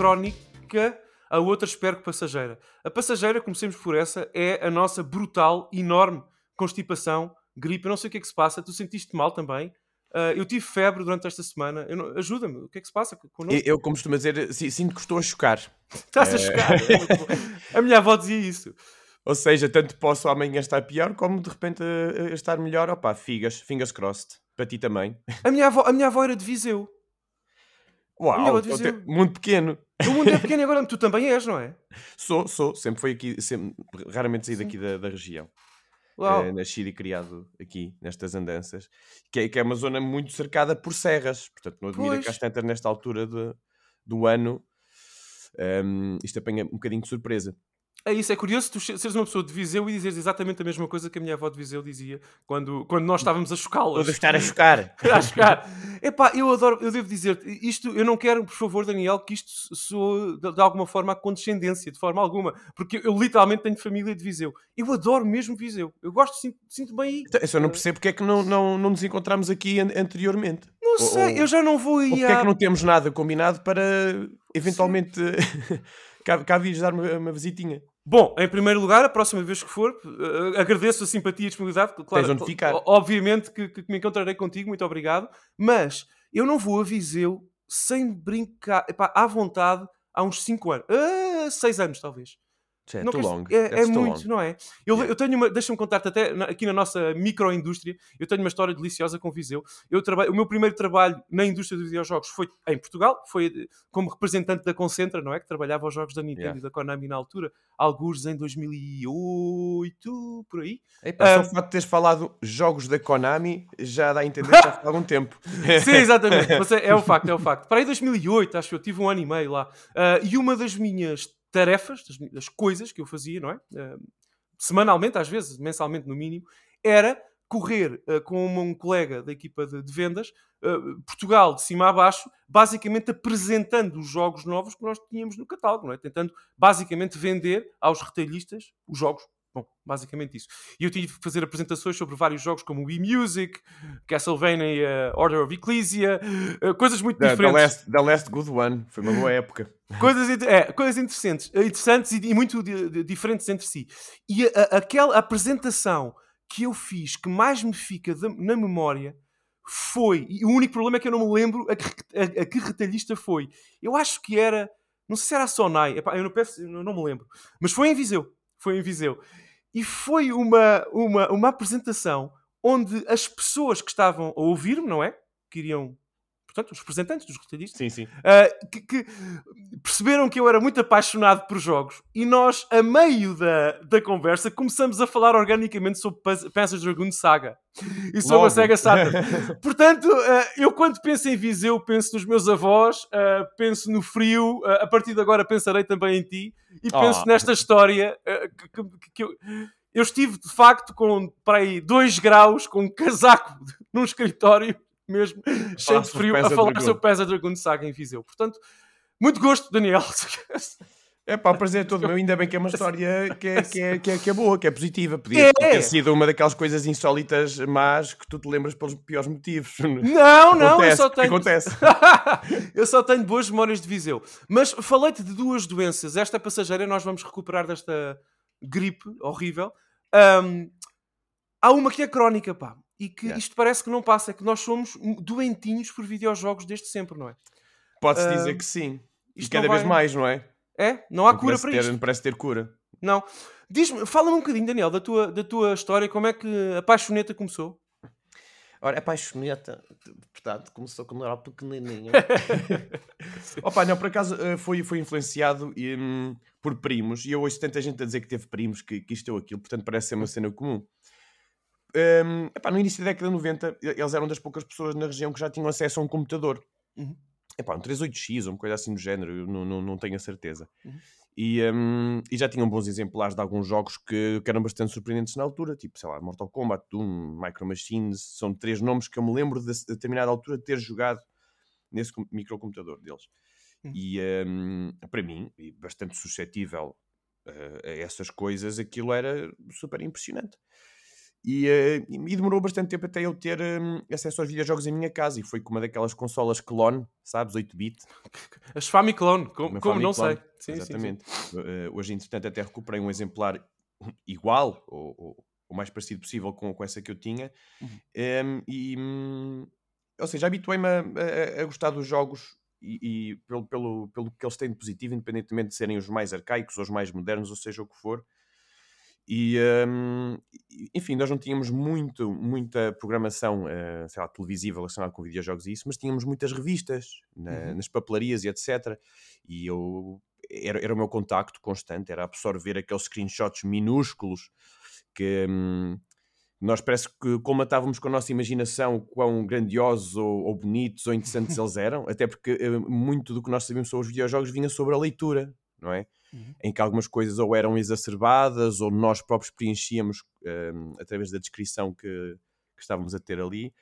crónica, a outra espero que passageira. A passageira, comecemos por essa, é a nossa brutal, enorme constipação, gripe. Eu não sei o que é que se passa, tu sentiste mal também. Uh, eu tive febre durante esta semana. Ajuda-me, o que é que se passa connosco? Eu, como costumo dizer, sinto que estou a chocar. Estás a chocar? a minha avó dizia isso. Ou seja, tanto posso amanhã estar pior, como de repente estar melhor. Opa, figas, fingers crossed. Para ti também. A minha avó, a minha avó era de Viseu. Uau, então Viseu. muito pequeno. O mundo é pequeno e agora tu também és, não é? Sou, sou. Sempre foi aqui, sempre, raramente saí daqui da, da região. Uh, nascido e criado aqui, nestas andanças, que é, que é uma zona muito cercada por serras, portanto não admira pois. que às tantas nesta altura de, do ano um, isto apanha um bocadinho de surpresa. É isso, é curioso tu seres uma pessoa de Viseu e dizeres exatamente a mesma coisa que a minha avó de Viseu dizia quando, quando nós estávamos a chocá-las. Todas estar a chocar. a chocar. Epá, eu adoro, eu devo dizer isto, eu não quero, por favor, Daniel, que isto soe de, de alguma forma a condescendência, de forma alguma, porque eu literalmente tenho família de Viseu. Eu adoro mesmo Viseu. Eu gosto, sinto, sinto bem aí. Então, eu só não percebo porque é que não, não, não nos encontramos aqui anteriormente. Não sei, ou, eu já não vou aí. Porque a... é que não temos nada combinado para eventualmente cá, cá vires dar uma, uma visitinha? Bom, em primeiro lugar, a próxima vez que for, uh, agradeço a simpatia e a disponibilidade. Claro, onde ficar. Obviamente que, que, me encontrarei contigo, muito obrigado. Mas eu não vou a Viseu sem brincar, epá, à vontade, há uns 5 anos. 6 uh, anos, talvez. É, não, long. é, é muito, long. não é? Eu, yeah. eu tenho uma, deixa-me contar-te até aqui na nossa microindústria, eu tenho uma história deliciosa com Viseu. Eu trabalho, o meu primeiro trabalho na indústria dos videojogos foi em Portugal, foi eh, como representante da Concentra, não é? Que trabalhava os jogos da Nintendo yeah. e da Konami na altura, alguns em 2008, por aí. Epa, um, só o facto de teres falado jogos da Konami já dá a entender que já há algum tempo. Sim, exatamente. Mas é, é o facto, é o facto. Para aí 2008, acho que eu tive um ano e meio lá. Uh, e uma das minhas tarefas, das, das coisas que eu fazia, não é? Uh, semanalmente, às vezes, mensalmente no mínimo, era correr uh, com um colega da equipa de, de vendas, uh, Portugal de cima a baixo, basicamente apresentando os jogos novos que nós tínhamos no catálogo, não é? tentando basicamente vender aos retalhistas os jogos Bom, basicamente isso. E eu tive que fazer apresentações sobre vários jogos como o e-Music, Castlevania, Order of Ecclesia, uh, coisas muito the, diferentes. The last, the last Good One, foi uma boa época. coisas, é, coisas interessantes, eh, interessantes e, muito diferentes entre si. E a, aquela apresentação que eu fiz que mais me fica na memória foi, e o único problema é que eu não me lembro a que, a, a que retalhista foi. Eu acho que era, não sei se era a Sonai, epá, eu não, peço, eu não me lembro, mas foi em Viseu foi em Viseu. E foi uma, uma, uma apresentação onde as pessoas que estavam a ouvir-me, não é? Que iriam portanto, os representantes dos retalhistas, sim, sim. Uh, que, que, perceberam que eu era muito apaixonado por jogos e nós, a meio da, da conversa, começamos a falar organicamente sobre Panzer Dragoon Saga e sobre Logo. a Sega Saturn. Portanto, uh, eu quando penso em Viseu, penso nos meus avós, uh, penso no frio, a partir de agora pensarei também em ti e oh. penso nesta história que, que, que eu eu estive de facto com para aí 2 graus com um casaco num escritório mesmo, cheio de frio, a falar sobre Pesa Dragon Saga em Viseu. Portanto, muito gosto, Daniel. É pá, o prazer é todo meu, ainda bem que é uma história que é, que é, que é, que é boa, que é positiva. Podia é. ter sido uma daquelas coisas insólitas, mas que tu te lembras pelos piores motivos. Não, não, acontece, eu só tenho. Acontece. eu só tenho boas memórias de Viseu. Mas falei-te de duas doenças. Esta passageira, nós vamos recuperar desta gripe horrível. Um, há uma que é crónica, pá e que yeah. isto parece que não passa, é que nós somos doentinhos por videojogos desde sempre, não é? Pode-se uh, dizer que sim. E cada vez vai... mais, não é? É? Não há não cura para ter, isto. Não parece ter cura. Não. Diz-me, fala-me um bocadinho, Daniel, da tua, da tua história, como é que a paixoneta começou? Ora, a paixoneta, portanto, começou quando era pequenininho. Opa, não, por acaso eh, foi, foi influenciado um, por primos, e eu ouço tanta gente a dizer que teve primos, que, que isto ou aquilo, portanto parece ser uma cena comum. Um, epá, no início da década de 90, eles eram das poucas pessoas na região que já tinham acesso a um computador. Uhum. Epá, um 38X ou uma coisa assim do género, eu não, não, não tenho a certeza. Uhum. E, um, e, já tinham bons exemplares de alguns jogos que, que, eram bastante surpreendentes na altura, tipo, sei lá, Mortal Kombat, Doom, Micro Machines, são três nomes que eu me lembro de, de determinada altura de ter jogado nesse microcomputador deles. Uhum. E um, para mim, e bastante suscetível uh, a essas coisas, aquilo era super impressionante. E, eh, e demorou bastante tempo até eu ter hum, acesso aos videojogos em minha casa. E foi com uma daquelas consolas clone, sabes, 8-bit. As Famiclone, como, como não sei. Sim, sim, sim. Exatamente. Eh, hoje, entretanto, até recuperei um exemplar igual, ou, ou o mais parecido possível com, com essa que eu tinha. Uhum. Em, e, hum, ou seja, habituei-me a, a- a gostar dos jogos e, e pelo, pelo, pelo que eles têm de positivo, independentemente de serem os mais arcaicos ou os mais modernos, ou seja o que for. E, hum, e, enfim, nós não tínhamos muito, muita programação, eh, sei lá, televisiva relacionada com videojogos e isso, mas tínhamos muitas revistas na- Uhum. nas papelarias e etc. E eu era, era o meu contacto constante, era absorver aqueles screenshots minúsculos que hum, nós parece que colmatávamos com a nossa imaginação quão grandiosos ou, ou bonitos ou interessantes eles eram, até porque eh, muito do que nós sabíamos sobre os videojogos vinha sobre a leitura, não é? Uhum. Em que algumas coisas ou eram exacerbadas ou nós próprios preenchíamos hum, através da descrição que, que estávamos a ter ali.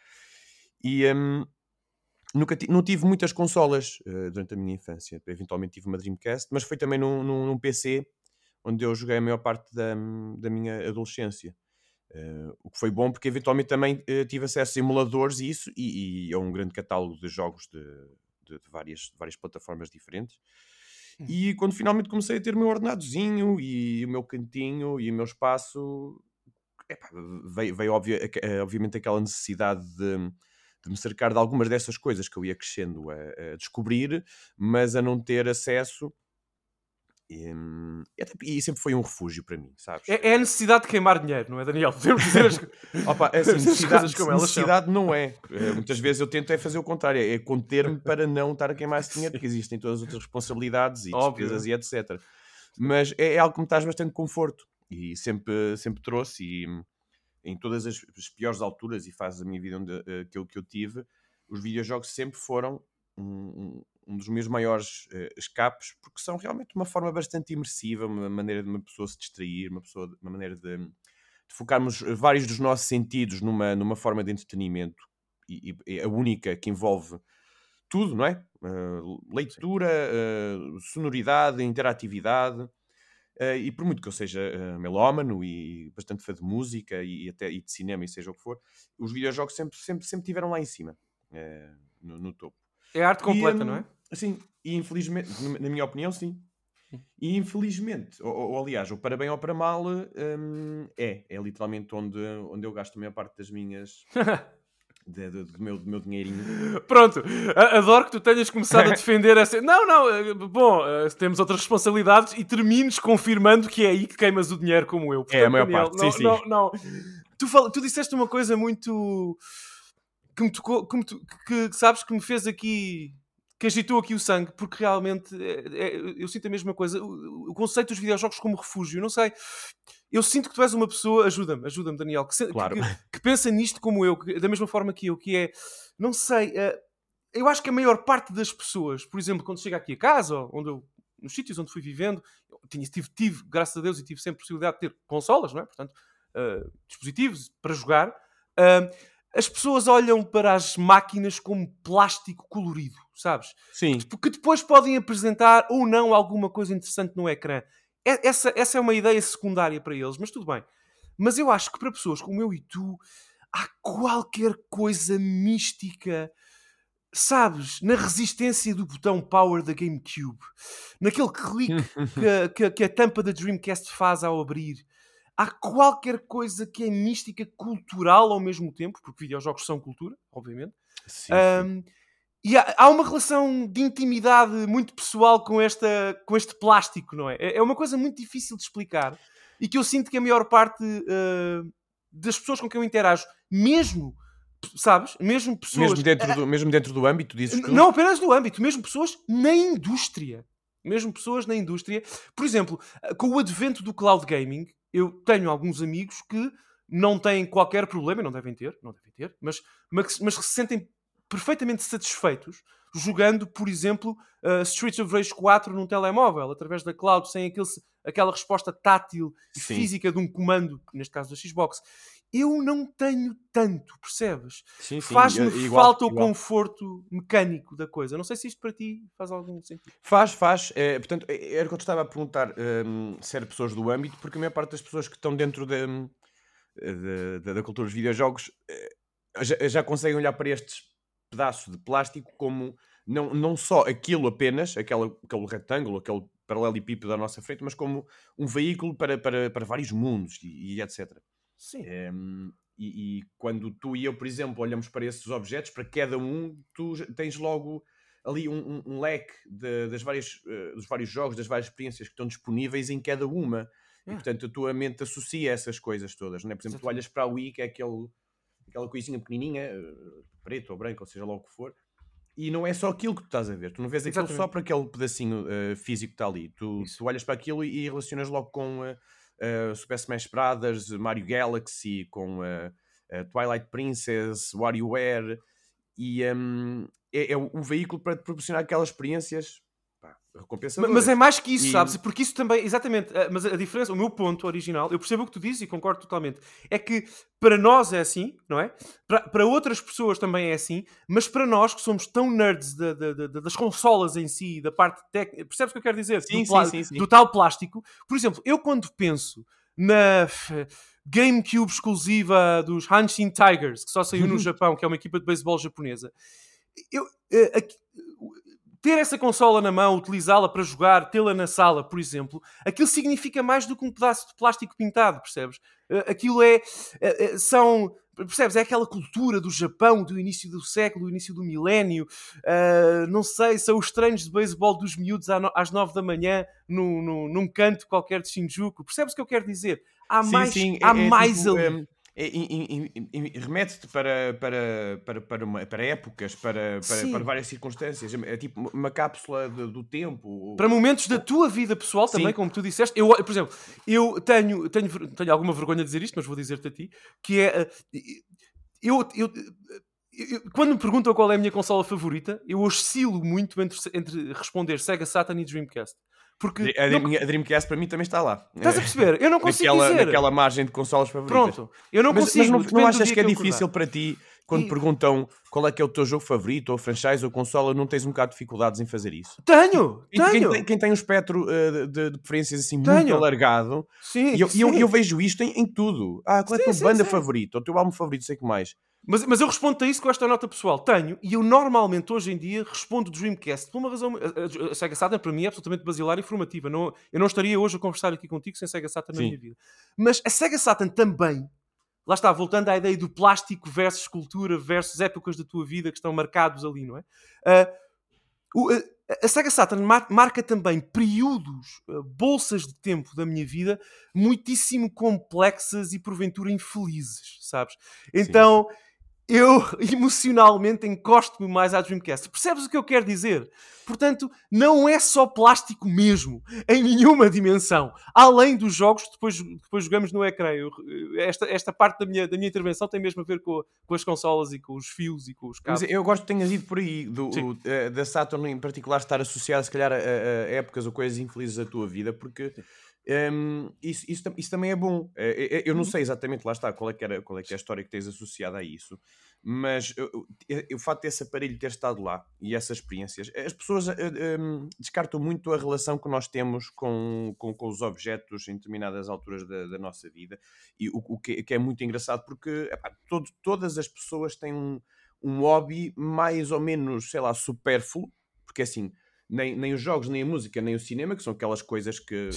E hum, nunca não tive muitas consolas eh, durante a minha infância. Eventualmente tive uma Dreamcast, mas foi também num, num- num PC onde eu joguei a maior parte da, da minha adolescência. Eh, o que foi bom porque eventualmente também eh, tive acesso a emuladores e isso, e, e a um grande catálogo de jogos de, de- de várias, de várias plataformas diferentes. E quando finalmente comecei a ter o meu ordenadozinho e o meu cantinho e o meu espaço, epá, veio, veio obvia- aque- eh, obviamente aquela necessidade de, de me cercar de algumas dessas coisas que eu ia crescendo a, a descobrir, mas a não ter acesso. E, hum, e até- e sempre foi um refúgio para mim, sabes? É, é a necessidade de queimar dinheiro, não é, Daniel? Podemos dizer as... Opa, é assim, as necessidade, coisas como são. necessidade não é. Eh, Muitas vezes eu tento é fazer o contrário, é conter-me para não estar a queimar esse dinheiro, porque existem todas as outras responsabilidades e Óbvio. despesas e etc. Mas é, é algo que me traz bastante conforto e sempre, sempre trouxe e hum, em todas as, as piores alturas e fases da minha vida onde, eh, que, eu, que eu tive, os videojogos sempre foram um, um- dos meus maiores eh, escapes, porque são realmente uma forma bastante imersiva, uma maneira de uma pessoa se distrair, uma, pessoa, uma maneira de, de focarmos vários dos nossos sentidos numa, numa forma de entretenimento e, e a única que envolve tudo, não é? Uh, leitura, uh, sonoridade, interatividade. Uh, e por muito que eu seja uh, melómano e bastante fã de música e, até e de cinema e seja o que for, os videojogos sempre, sempre, sempre estiveram lá em cima, uh, no, no topo. É arte completa, E, hum, não é? Sim, e infelizmente, na minha opinião, sim. E infelizmente, ou, ou, aliás, ou para bem ou para mal, hum, é. É literalmente onde, onde eu gasto a maior parte das minhas. de- de- do, meu, do meu dinheirinho. Pronto, adoro que tu tenhas começado a defender essa. Não, não, eh, bom, eh, temos outras responsabilidades e termines confirmando que é aí que queimas o dinheiro como eu. É, a maior Daniel, parte, não, sim, sim. Não, não. Tu, fala- tu disseste uma coisa muito. que me tocou, que, me que sabes que me fez aqui. Que agitou aqui o sangue, porque realmente é- é- eu sinto a mesma coisa. O, o conceito dos videojogos como refúgio, não sei. Eu sinto que tu és uma pessoa, ajuda-me, ajuda-me, Daniel, que, Claro. que, que pensa nisto como eu, que- da mesma forma que eu, que é, não sei, eh, eu acho que a maior parte das pessoas, por exemplo, quando chega aqui a casa, onde eu, nos sítios onde fui vivendo, tinha, tive, tive, graças a Deus, e tive sempre a possibilidade de ter consolas, não é? Portanto, eh, dispositivos para jogar. ah, as pessoas olham para as máquinas como plástico colorido, sabes? Sim, que depois podem apresentar ou não alguma coisa interessante no ecrã. É- Essa, essa é uma ideia secundária para eles, mas tudo bem. Mas eu acho que para pessoas como eu e tu, há qualquer coisa mística, sabes, na resistência do botão power da GameCube, naquele clique que, que que a tampa da Dreamcast faz ao abrir. Há qualquer coisa que é mística, cultural ao mesmo tempo, porque videojogos são cultura, obviamente. sim, sim. Um, e há, há uma relação de intimidade muito pessoal com, esta, com este plástico, não é? É é uma coisa muito difícil de explicar e que eu sinto que a maior parte uh, das pessoas com quem eu interajo, mesmo, sabes? Mesmo pessoas. mesmo, dentro do, mesmo dentro do âmbito, dizes tu? Não apenas no âmbito, mesmo pessoas na indústria. Mesmo pessoas na indústria. Por exemplo, com o advento do cloud gaming, eu tenho alguns amigos que não têm qualquer problema, e não devem ter, não devem ter, mas, mas, mas que se sentem perfeitamente satisfeitos jogando, por exemplo, uh, Streets of Rage 4 num telemóvel, através da cloud, sem aquele, aquela resposta tátil e física de um comando, neste caso da Xbox. Eu não tenho tanto, percebes? Faz-me i- igual, falta o conforto mecânico da coisa. Não sei se isto para ti faz algum sentido. Faz, faz. É, portanto, é- era o que eu te estava a perguntar hum, se era pessoas do âmbito, porque a maior parte das pessoas que estão dentro da, hum, da, da, cultura dos videojogos eh, já, já conseguem olhar para estes pedaços de plástico como não, não só aquilo apenas, aquela, aquele retângulo, aquele paralelepípedo à nossa frente, mas como um veículo para, para, para vários mundos e, e etc. Sim. Um, e, e, quando tu e eu, por exemplo, olhamos para esses objetos, para cada um, tu tens logo ali um, um, um leque de, das várias, uh, dos vários jogos, das várias experiências que estão disponíveis em cada uma. E portanto a tua mente associa essas coisas todas, não é? Por exemplo, Exatamente. tu olhas para a Wii, que é aquele, aquela coisinha pequenininha, uh, preto ou branco, ou seja lá o que for, e não é só aquilo que tu estás a ver. Tu não vês aquilo Exatamente. só para aquele pedacinho uh, físico que está ali. Tu, tu, olhas para aquilo e, e relacionas logo com uh, Super Smash Brothers, Mario Galaxy, com Twilight Princess, WarioWare, e um, é, é o veículo para te proporcionar aquelas experiências recompensador. Mas é mais que isso, e... sabes? Porque isso também, exatamente, mas a diferença, o meu ponto original, eu percebo o que tu dizes e concordo totalmente, é que para nós é assim, não é? Para, para outras pessoas também é assim, mas para nós que somos tão nerds de, de, de, das consolas em si, da parte técnica, percebes o que eu quero dizer? Sim, do, sim, sim, do tal plástico. Por exemplo, eu quando penso na GameCube exclusiva dos Hanshin Tigers, que só saiu no Japão, que é uma equipa de beisebol japonesa, eu, eh, ter essa consola na mão, utilizá-la para jogar, tê-la na sala, por exemplo, aquilo significa mais do que um pedaço de plástico pintado, percebes? Eh, aquilo é. Eh, eh, são. Percebes? É aquela cultura do Japão do início do século, do início do milénio. Uh, não sei, são os treinos de beisebol dos miúdos às nove da manhã no, no, num canto qualquer de Shinjuku. Percebes o que eu quero dizer? Há sim, mais, sim, há é, mais tipo, ali. É remete-te para, para, para, para, uma, para épocas, para, para, para, várias circunstâncias. É tipo uma cápsula de, do tempo. Para momentos da tua vida pessoal também, Sim. como tu disseste. Eu, por exemplo, eu tenho, tenho, tenho alguma vergonha de dizer isto, mas vou dizer-te a ti, que é... Eh, eu, eu, eu, quando me perguntam qual é a minha consola favorita, eu oscilo muito entre, entre responder Sega Saturn e Dreamcast. Porque a, não... a Dreamcast para mim também está lá. Estás a perceber? Eu não consigo naquela, dizer. Naquela margem de consolas favoritas. Pronto, eu não mas, consigo. Mas não, não achas que é difícil para ti, quando e... perguntam qual é que é o teu jogo favorito, ou franchise, ou consola, não tens um bocado de dificuldades em fazer isso? Tenho! tenho. Quem, tem, quem tem um espectro uh, de, de, preferências assim tenho. muito alargado, sim, e eu, sim. Eu, eu, vejo isto em, em tudo. Ah, qual é a tua sim, banda sim, favorita? O teu álbum favorito, sei que mais. Mas, mas eu respondo a isso com esta nota pessoal. Tenho, e eu normalmente hoje em dia respondo Dreamcast por uma razão. A, a, a Sega Saturn para mim é absolutamente basilar e informativa. Não, eu não estaria hoje a conversar aqui contigo sem Sega Saturn Sim. na minha vida. Mas a Sega Saturn também, lá está, voltando à ideia do plástico versus escultura versus épocas da tua vida que estão marcados ali, não é? Uh, o, a Sega Saturn marca também períodos, uh, bolsas de tempo da minha vida muitíssimo complexas e porventura infelizes, sabes? Então. Sim eu emocionalmente encosto-me mais à Dreamcast. Percebes o que eu quero dizer? Portanto, não é só plástico mesmo, em nenhuma dimensão. Além dos jogos que depois, depois jogamos no ecrã. Eu, esta, esta parte da minha, da minha intervenção tem mesmo a ver com, com as consolas e com os fios e com os cabos. Mas eu gosto que tenhas ido por aí, do, o, uh, da Saturn em particular estar associada se calhar a, a, épocas ou coisas infelizes da tua vida, porque... Um, isso, isso, isso, também é bom. É, é, eu não uhum. sei exatamente, lá está, qual é, que era, qual é que é a história que tens associada a isso, mas o facto desse aparelho ter estado lá e essas experiências, as pessoas um, descartam muito a relação que nós temos com, com, com os objetos em determinadas alturas da, da nossa vida, e o, o que, que, é muito engraçado porque epá, todo, todas as pessoas têm um, um hobby mais ou menos, sei lá, supérfluo, porque assim nem, nem os jogos, nem a música, nem o cinema, que são aquelas coisas que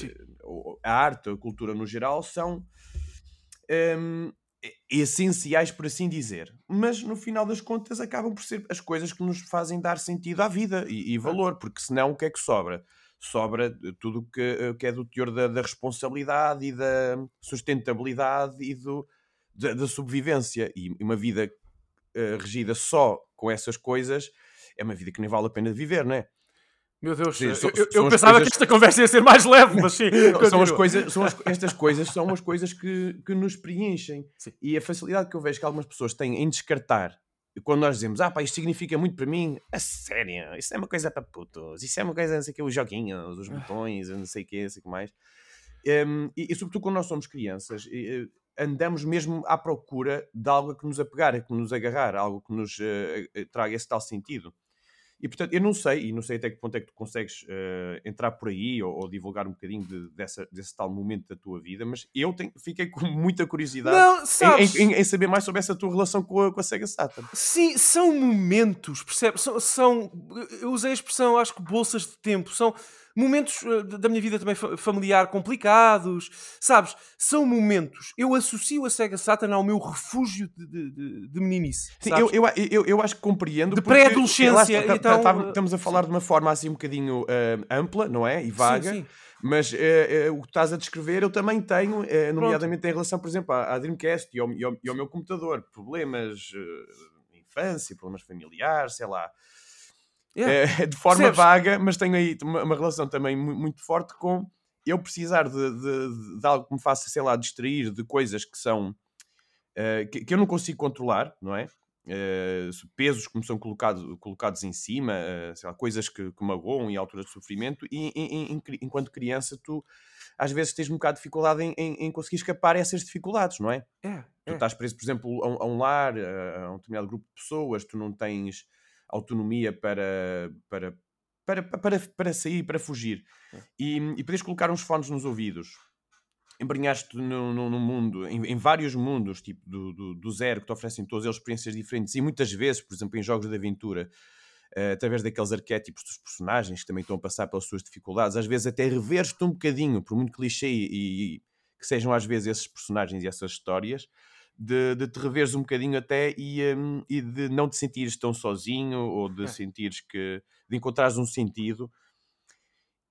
a arte, a cultura no geral, são um, essenciais, por assim dizer. Mas no final das contas acabam por ser as coisas que nos fazem dar sentido à vida e, e valor, porque senão o que é que sobra? Sobra tudo que, eh, que é do teor da, da responsabilidade e da sustentabilidade e do, da, da sobrevivência. E uma vida uh, regida só com essas coisas é uma vida que nem vale a pena viver, não é? Meu Deus, sim, eu, eu, eu pensava coisas... que esta conversa ia ser mais leve, mas sim. são as coisas, são as, estas coisas são as coisas que, que nos preenchem. Sim. E a facilidade que eu vejo que algumas pessoas têm em descartar, quando nós dizemos, ah pá, isto significa muito para mim, a sério, isso é uma coisa para putos, isso é uma coisa, não sei o que, os joguinhos, os ah. botões, não sei o que, não sei o que mais. Um, e, e, sobretudo quando nós somos crianças, andamos mesmo à procura de algo que nos apegar, que nos agarrar, algo que nos uh, traga esse tal sentido. E portanto, eu não sei, e não sei até que ponto é que tu consegues uh, entrar por aí ou, ou divulgar um bocadinho de, dessa, desse tal momento da tua vida, mas eu tenho, fiquei com muita curiosidade Não, sabes... em, em, em, saber mais sobre essa tua relação com a, com a Sega Saturn. Sim, são momentos, percebes? São, são, eu usei a expressão, acho que bolsas de tempo, são momentos uh, da minha vida também familiar complicados, sabes? São momentos. Eu associo a Sega Saturn ao meu refúgio de, de, de, meninice. Sim, eu, eu, eu, eu, acho que compreendo. De pré-adolescência. Tá, então, tá, estamos a falar sim. de uma forma assim um bocadinho uh, ampla, não é? E vaga. Sim, sim. Mas uh, uh, o que estás a descrever eu também tenho, uh, nomeadamente em relação, por exemplo, à, à Dreamcast e ao, e, ao, e ao, meu computador. Problemas de infância, problemas familiares, sei lá. Yeah. de forma Percebes? vaga, mas tenho aí uma, uma, relação também muito forte com eu precisar de, de, de, algo que me faça, sei lá, distrair de coisas que são que, que eu não consigo controlar, não é? Uh, pesos que me são colocado, colocados em cima, uh, lá, coisas que, que magoam em alturas de sofrimento, e, enquanto criança tu às vezes tens um bocado de dificuldade em, em, em conseguir escapar a essas dificuldades, não é? é tu é. estás preso, por exemplo, a um, a um lar, a, a um determinado grupo de pessoas, tu não tens autonomia para, para, para, para, para sair, para fugir. E, e podes colocar uns fones nos ouvidos. Embrenhaste no, no, no, mundo, em, em, vários mundos, tipo do, do, do, zero, que te oferecem todas eles experiências diferentes, e muitas vezes, por exemplo, em jogos de aventura, uh, através daqueles arquétipos dos personagens que também estão a passar pelas suas dificuldades, às vezes até reveres-te um bocadinho, por muito clichê e, e, que sejam às vezes esses personagens e essas histórias, de, de te reveres um bocadinho até e, um, e de não te sentires tão sozinho ou de é. sentires que de encontrares um sentido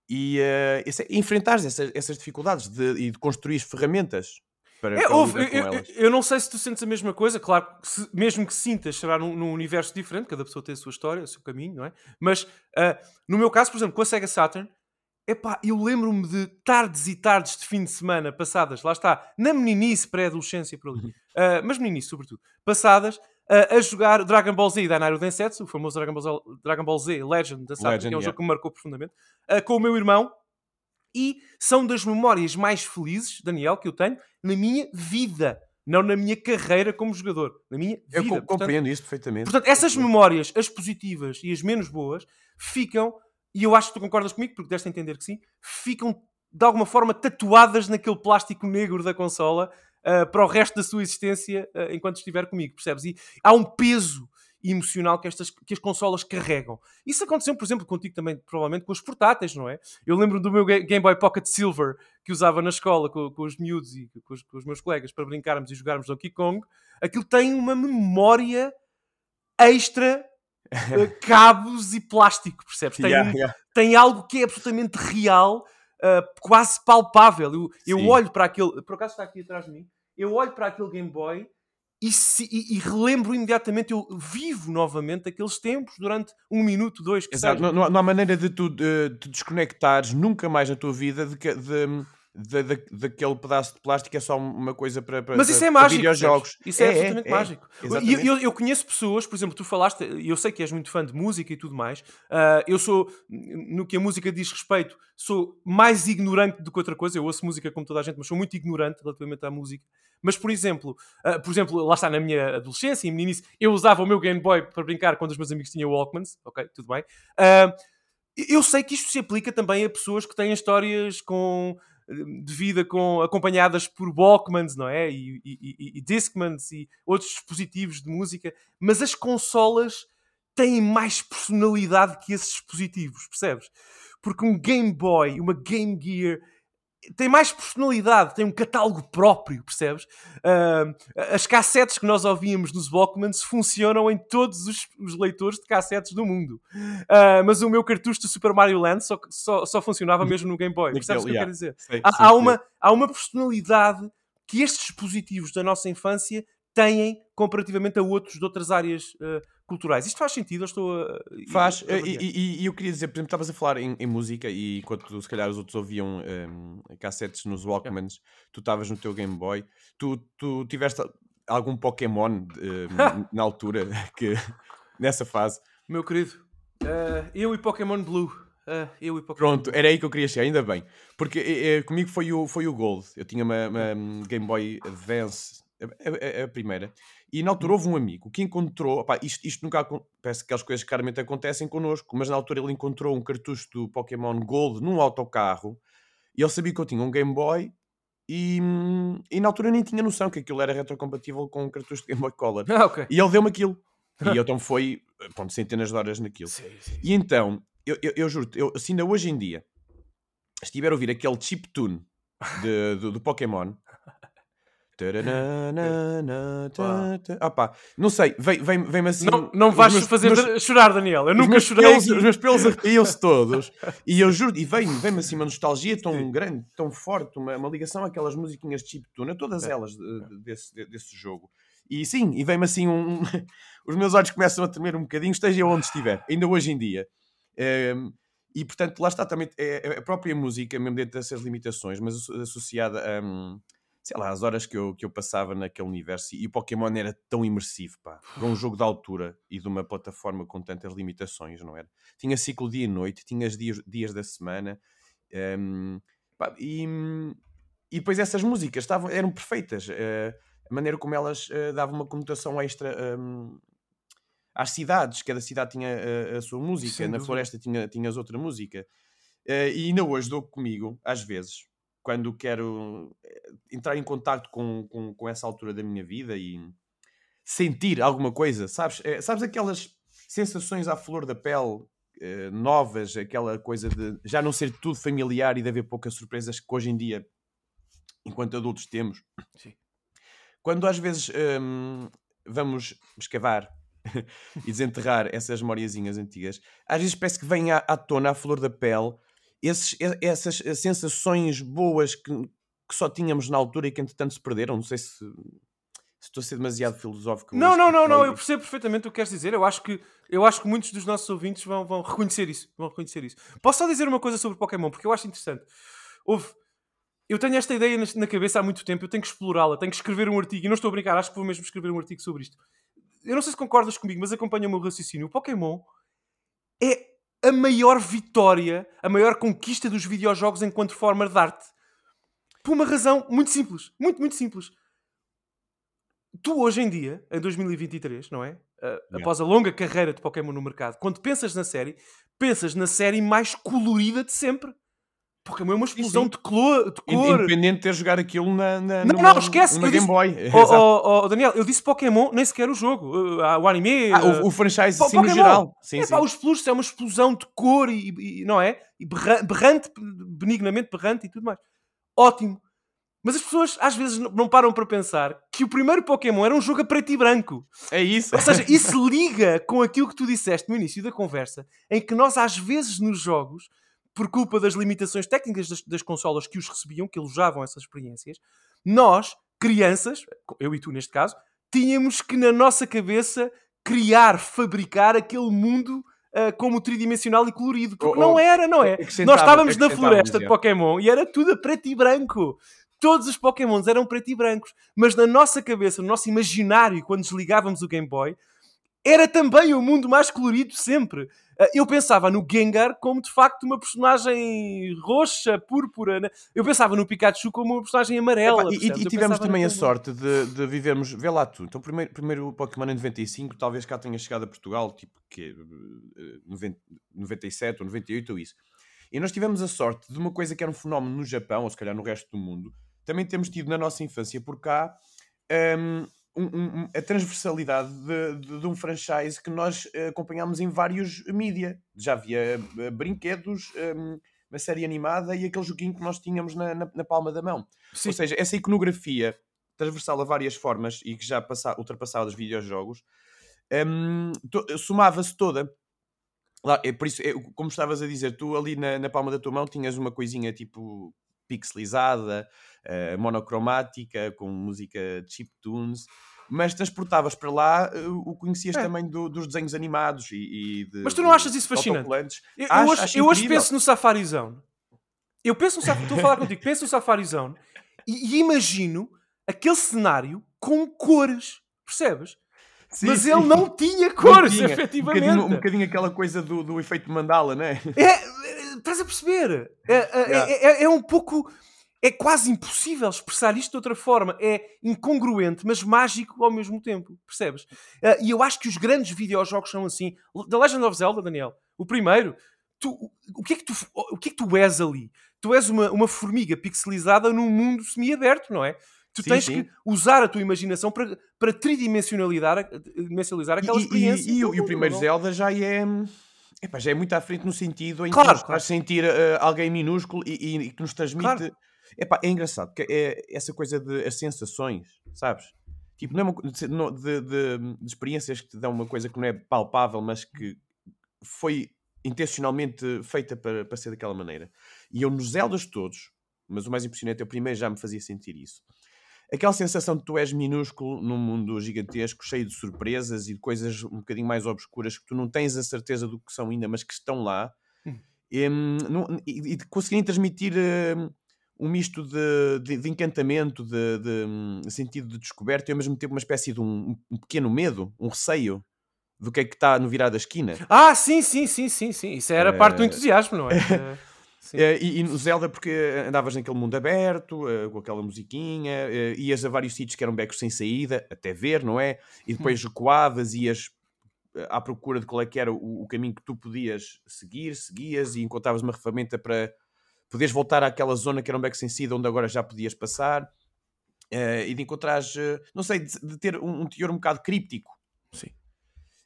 e uh, esse, enfrentares essas, essas dificuldades de, e de construir ferramentas para, é, para houve, eu, eu, eu, não sei se tu sentes a mesma coisa, claro, se, mesmo que sintas, será num, num, universo diferente, cada pessoa tem a sua história, o seu caminho, não é? Mas uh, no meu caso, por exemplo, com a Sega Saturn, epá, eu lembro-me de tardes e tardes de fim de semana passadas, lá está, na meninice, pré-adolescência por ali, uh, mas meninice sobretudo, passadas uh, a jogar Dragon Ball Z e Dynaro Densetsu, o famoso Dragon Ball Z, Dragon Ball Z Legend da Saga, que é um yeah. jogo que me marcou profundamente, uh, com o meu irmão. E são das memórias mais felizes, Daniel, que eu tenho na minha vida. Não na minha carreira como jogador. Na minha vida. Eu compreendo portanto, isso perfeitamente. Portanto, essas memórias, as positivas e as menos boas, ficam, e eu acho que tu concordas comigo, porque deste a entender que sim, ficam de alguma forma tatuadas naquele plástico negro da consola uh, para o resto da sua existência uh, enquanto estiver comigo, percebes? E há um peso emocional que, estas, que as consolas carregam. Isso aconteceu, por exemplo, contigo também, provavelmente, com os portáteis, não é? Eu lembro do meu Game Boy Pocket Silver que usava na escola com, com os miúdos e com os, com os, meus colegas para brincarmos e jogarmos Donkey Kong. Aquilo tem uma memória extra cabos e plástico, percebes? Tem, yeah, yeah. tem algo que é absolutamente real uh, quase palpável. Eu, eu olho para aquele. Por acaso está aqui atrás de mim. Eu olho para aquele Game Boy e, se, e, e, relembro imediatamente, eu vivo novamente aqueles tempos durante um minuto, dois, Exato, não, não, há maneira de tu de, de desconectares nunca mais na tua vida de, de, da, da, daquele pedaço de plástico é só uma coisa para, para Mas isso para, é mágico. Videojogos. Isso é, é absolutamente é, mágico. E eu, eu, eu, conheço pessoas, por exemplo, tu falaste, e eu sei que és muito fã de música e tudo mais. Uh, eu sou, no que a música diz respeito, sou mais ignorante do que outra coisa. Eu ouço música como toda a gente, mas sou muito ignorante relativamente à música. Mas, por exemplo, uh, por exemplo, lá está na minha adolescência e meninice, eu usava o meu Game Boy para brincar quando os meus amigos tinham Walkmans. Ok, tudo bem. Uh, eu sei que isto se aplica também a pessoas que têm histórias com de vida com, acompanhadas por Walkmans, não é? E, e, e, Discmans e outros dispositivos de música, mas as consolas têm mais personalidade que esses dispositivos, percebes? Porque um Game Boy, uma Game Gear tem mais personalidade, tem um catálogo próprio, percebes? Uh, as cassetes que nós ouvíamos nos Walkmans funcionam em todos os, os leitores de cassetes do mundo. Uh, mas o meu cartucho de Super Mario Land só, só, só funcionava mesmo no Game Boy. Percebes o que eu quero dizer? Há, há, uma, há uma personalidade que estes dispositivos da nossa infância têm comparativamente a outros de outras áreas uh, culturais. Isto faz sentido? Eu estou a... Faz, a... E, e, e, eu queria dizer, por exemplo, estavas a falar em, em, música e enquanto se calhar os outros ouviam um, cassetes nos Walkmans, é. tu estavas no teu Game Boy, tu, tu tiveste algum Pokémon um, na altura, que nessa fase? Meu querido, uh, eu e Pokémon Blue. Uh, eu e Pokémon Pronto, era aí que eu queria chegar, ainda bem. Porque uh, comigo foi o, foi o Gold. Eu tinha uma, uma Game Boy Advance a, a- a primeira. E na altura houve um amigo que encontrou, opá, isto, isto nunca parece que aquelas coisas que claramente acontecem connosco, mas na altura ele encontrou um cartucho do Pokémon Gold num autocarro e ele sabia que eu tinha um Game Boy e, e na altura eu nem tinha noção que aquilo era retrocompatível com um cartucho de Game Boy Color. Ah, ok. E ele deu-me aquilo. E então foi, pronto, centenas de horas naquilo. Sim, sim. E então, eu, eu, eu juro-te, eu, se ainda hoje em dia estiver a ouvir aquele chiptune de, do, do Pokémon. Taranana, ta, ta. Ah não sei, vem- vem- vem-me assim. Não, não vais meus- fazer meus- chorar, Daniel. Eu nunca chorei. pelos-. Os meus pelos arrepiam-se todos. E eu juro, e vem-me vem assim uma nostalgia tão grande, tão forte, uma, uma ligação àquelas musiquinhas de chiptune, todas É. elas de- desse, de- desse jogo. E sim, e vem-me assim um. os meus olhos começam a tremer um bocadinho, esteja onde estiver, ainda hoje em dia. Ehm, e portanto, lá está também é, é a própria música, mesmo dentro dessas limitações, mas asso- associada a. hum, sei lá, as horas que eu, que eu passava naquele universo e o Pokémon era tão imersivo, pá, para um jogo de altura e de uma plataforma com tantas limitações, não era? Tinha ciclo dia e noite, tinha dias, dias da semana hum, pá, e, e depois essas músicas estavam, eram perfeitas. eh, a maneira como elas eh, davam uma conotação extra hum, às cidades, cada cidade tinha eh, a sua música, Sem na floresta tinha, tinhas outra música. E ainda hoje dou comigo, às vezes, quando quero eh, entrar em contato com, com, com essa altura da minha vida e sentir alguma coisa, sabes? Eh, sabes aquelas sensações à flor da pele eh, novas, aquela coisa de já não ser tudo familiar e de haver poucas surpresas que hoje em dia, enquanto adultos, temos. Sim. Quando às vezes hum, vamos escavar e desenterrar essas memoriazinhas antigas, às vezes parece que vem à, à tona, à flor da pele, esses, essas eh, sensações boas que, que só tínhamos na altura e que entretanto se perderam. Não sei se, se estou a ser demasiado filosófico. Não, mas não, não, tipo, não, eu percebo perfeitamente o que queres dizer. Eu acho que, eu acho que muitos dos nossos ouvintes vão, vão reconhecer isso. Vão reconhecer isso. Posso só dizer uma coisa sobre Pokémon, porque eu acho interessante. Houve. Eu tenho esta ideia na- na cabeça há muito tempo, eu tenho que explorá-la, tenho que escrever um artigo, e não estou a brincar, acho que vou mesmo escrever um artigo sobre isto. Eu não sei se concordas comigo, mas acompanha o meu raciocínio. O Pokémon é a maior vitória, a maior conquista dos videojogos enquanto forma de arte. Por uma razão muito simples. Muito, muito simples tu hoje em dia, em 2023, não é? Uh, Yeah. Após a longa carreira de Pokémon no mercado, quando pensas na série, pensas na série mais colorida de sempre. Pokémon é uma explosão sim. de, clo- de cor. Independente de ter jogar aquilo na, na, Não, numa- não, esquece, eu Game disse- Boy. Oh, Exato. oh, oh, Daniel, eu disse Pokémon, nem sequer o jogo. Uh, o anime. Ah, uh, o, o franchise Po- assim no geral. Sim, é sim. pá, os peluches é uma explosão de cor e, e- não é? E berra- berrante, benignamente berrante e tudo mais. Ótimo. Mas as pessoas às vezes não param para pensar que o primeiro Pokémon era um jogo a preto e branco. É isso. Ou seja, isso liga com aquilo que tu disseste no início da conversa, em que nós, às vezes, nos jogos, por culpa das limitações técnicas das, das consolas que os recebiam, que alojavam essas experiências, nós, crianças, eu e tu neste caso, tínhamos que, na nossa cabeça, criar, fabricar aquele mundo. ah, como tridimensional e colorido, porque Oh, não oh, era, não é? acrescentava- Nós estávamos na acrescentávamos, floresta de é. Pokémon e era tudo a preto e branco. Todos os Pokémons eram preto e brancos, mas na nossa cabeça, no nosso imaginário, quando desligávamos o Game Boy, era também o mundo mais colorido sempre. Ah, Eu pensava no Gengar como de facto uma personagem roxa, púrpura. né? Eu pensava no Pikachu como uma personagem amarela. Epá, e- e, tivemos também a sorte de, de vivermos, vê lá tu. Então, primeiro, primeiro o Pokémon em 95, talvez cá tenha chegado a Portugal, tipo que 97 ou 98 ou isso. E nós tivemos a sorte de uma coisa que era um fenómeno no Japão, ou se calhar no resto do mundo, também temos tido na nossa infância por cá um- um- um- a transversalidade de, de- de um franchise que nós eh, acompanhámos em vários mídia. Já havia eh, brinquedos, hum, uma série animada e aquele joguinho que nós tínhamos na- na- na palma da mão. Sim. Ou seja, essa iconografia transversal a várias formas e que já passa, ultrapassava os videojogos, to- somava-se toda. Lá, é por isso, é, como estavas a dizer, tu ali na, na palma da tua mão tinhas uma coisinha tipo pixelizada, eh, monocromática, com música de chiptunes, mas transportavas para lá eh, o conhecias É. também do- dos desenhos animados e, e de, Mas tu não achas isso fascinante? Eu, eu Acho- hoje, acho eu hoje penso no Safari Zone. Eu penso no Safari, estou a falar contigo, penso no Safari Zone e, e imagino aquele cenário com cores, percebes? Sim, Mas sim. ele não tinha Não cores, tinha. efetivamente. Um bocadinho, um bocadinho aquela coisa do, do efeito mandala, né? É, é, estás a perceber? É, é, Yeah. é- é- é um pouco. é quase impossível expressar isto de outra forma. É incongruente, mas mágico ao mesmo tempo. Percebes? Uh, e eu acho que os grandes videojogos são assim. The Legend of Zelda, Daniel, o primeiro, tu, o, que é que tu, o que é que tu és ali? Tu és uma, uma formiga pixelizada num mundo semi-aberto, não é? Tu Sim, tens sim. que usar a tua imaginação para, para tridimensionalizar, dimensionalizar aquela E- experiência. e, e o, e o mundo, primeiro não? Zelda já é. Epá, já é muito à frente no sentido em Claro, que nos claro. faz sentir eh, alguém minúsculo e, e- e que nos transmite. Claro. Epá, é engraçado, que é essa coisa de as sensações, sabes? Tipo, não é uma, de- de- de experiências que te dão uma coisa que não é palpável, mas que foi intencionalmente feita para, para ser daquela maneira. E eu nos Zeldas todos, mas o mais impressionante é o primeiro já me fazia sentir isso. Aquela sensação de tu és minúsculo num mundo gigantesco, cheio de surpresas e de coisas um bocadinho mais obscuras que tu não tens a certeza do que são ainda, mas que estão lá. Hum. E, e conseguirem transmitir em, um misto de, de- de encantamento, de, de, hum, sentido de descoberta e ao mesmo tempo uma espécie de um, um pequeno medo, um receio do que é que está no virar da esquina. Ah, sim, sim, sim, sim, sim. Isso era parte do entusiasmo, não é? Eh. Eh, e, e no Zelda, porque andavas naquele mundo aberto, eh, com aquela musiquinha, eh, ias a vários sítios que eram becos sem saída, até ver, não é? E depois recuavas, ias eh, à procura de qual é que era o, o caminho que tu podias seguir, seguias e encontravas uma ferramenta para poderes voltar àquela zona que era um beco sem saída, onde agora já podias passar. eh, e de encontrares, eh, não sei, de, de ter um, um teor um bocado críptico. Sim.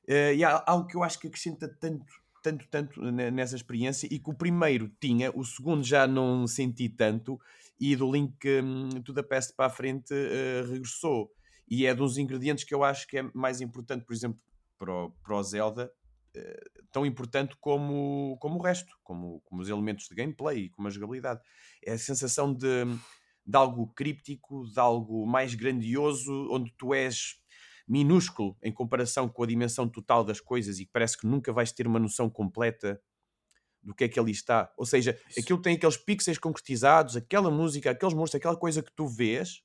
Eh, e há algo que eu acho que acrescenta tanto, tanto, tanto ne- nessa experiência e que o primeiro tinha, o segundo já não senti tanto e do Link hum, to the para a frente eh, regressou. E é dos ingredientes que eu acho que é mais importante, por exemplo, para o, para o Zelda, eh, tão importante como, como o resto, como, como os elementos de gameplay e como a jogabilidade. É a sensação de, de algo críptico, de algo mais grandioso, onde tu és minúsculo em comparação com a dimensão total das coisas e parece que nunca vais ter uma noção completa do que é que ali está. Ou seja, aquilo tem aqueles pixels concretizados, aquela música, aqueles monstros, aquela coisa que tu vês,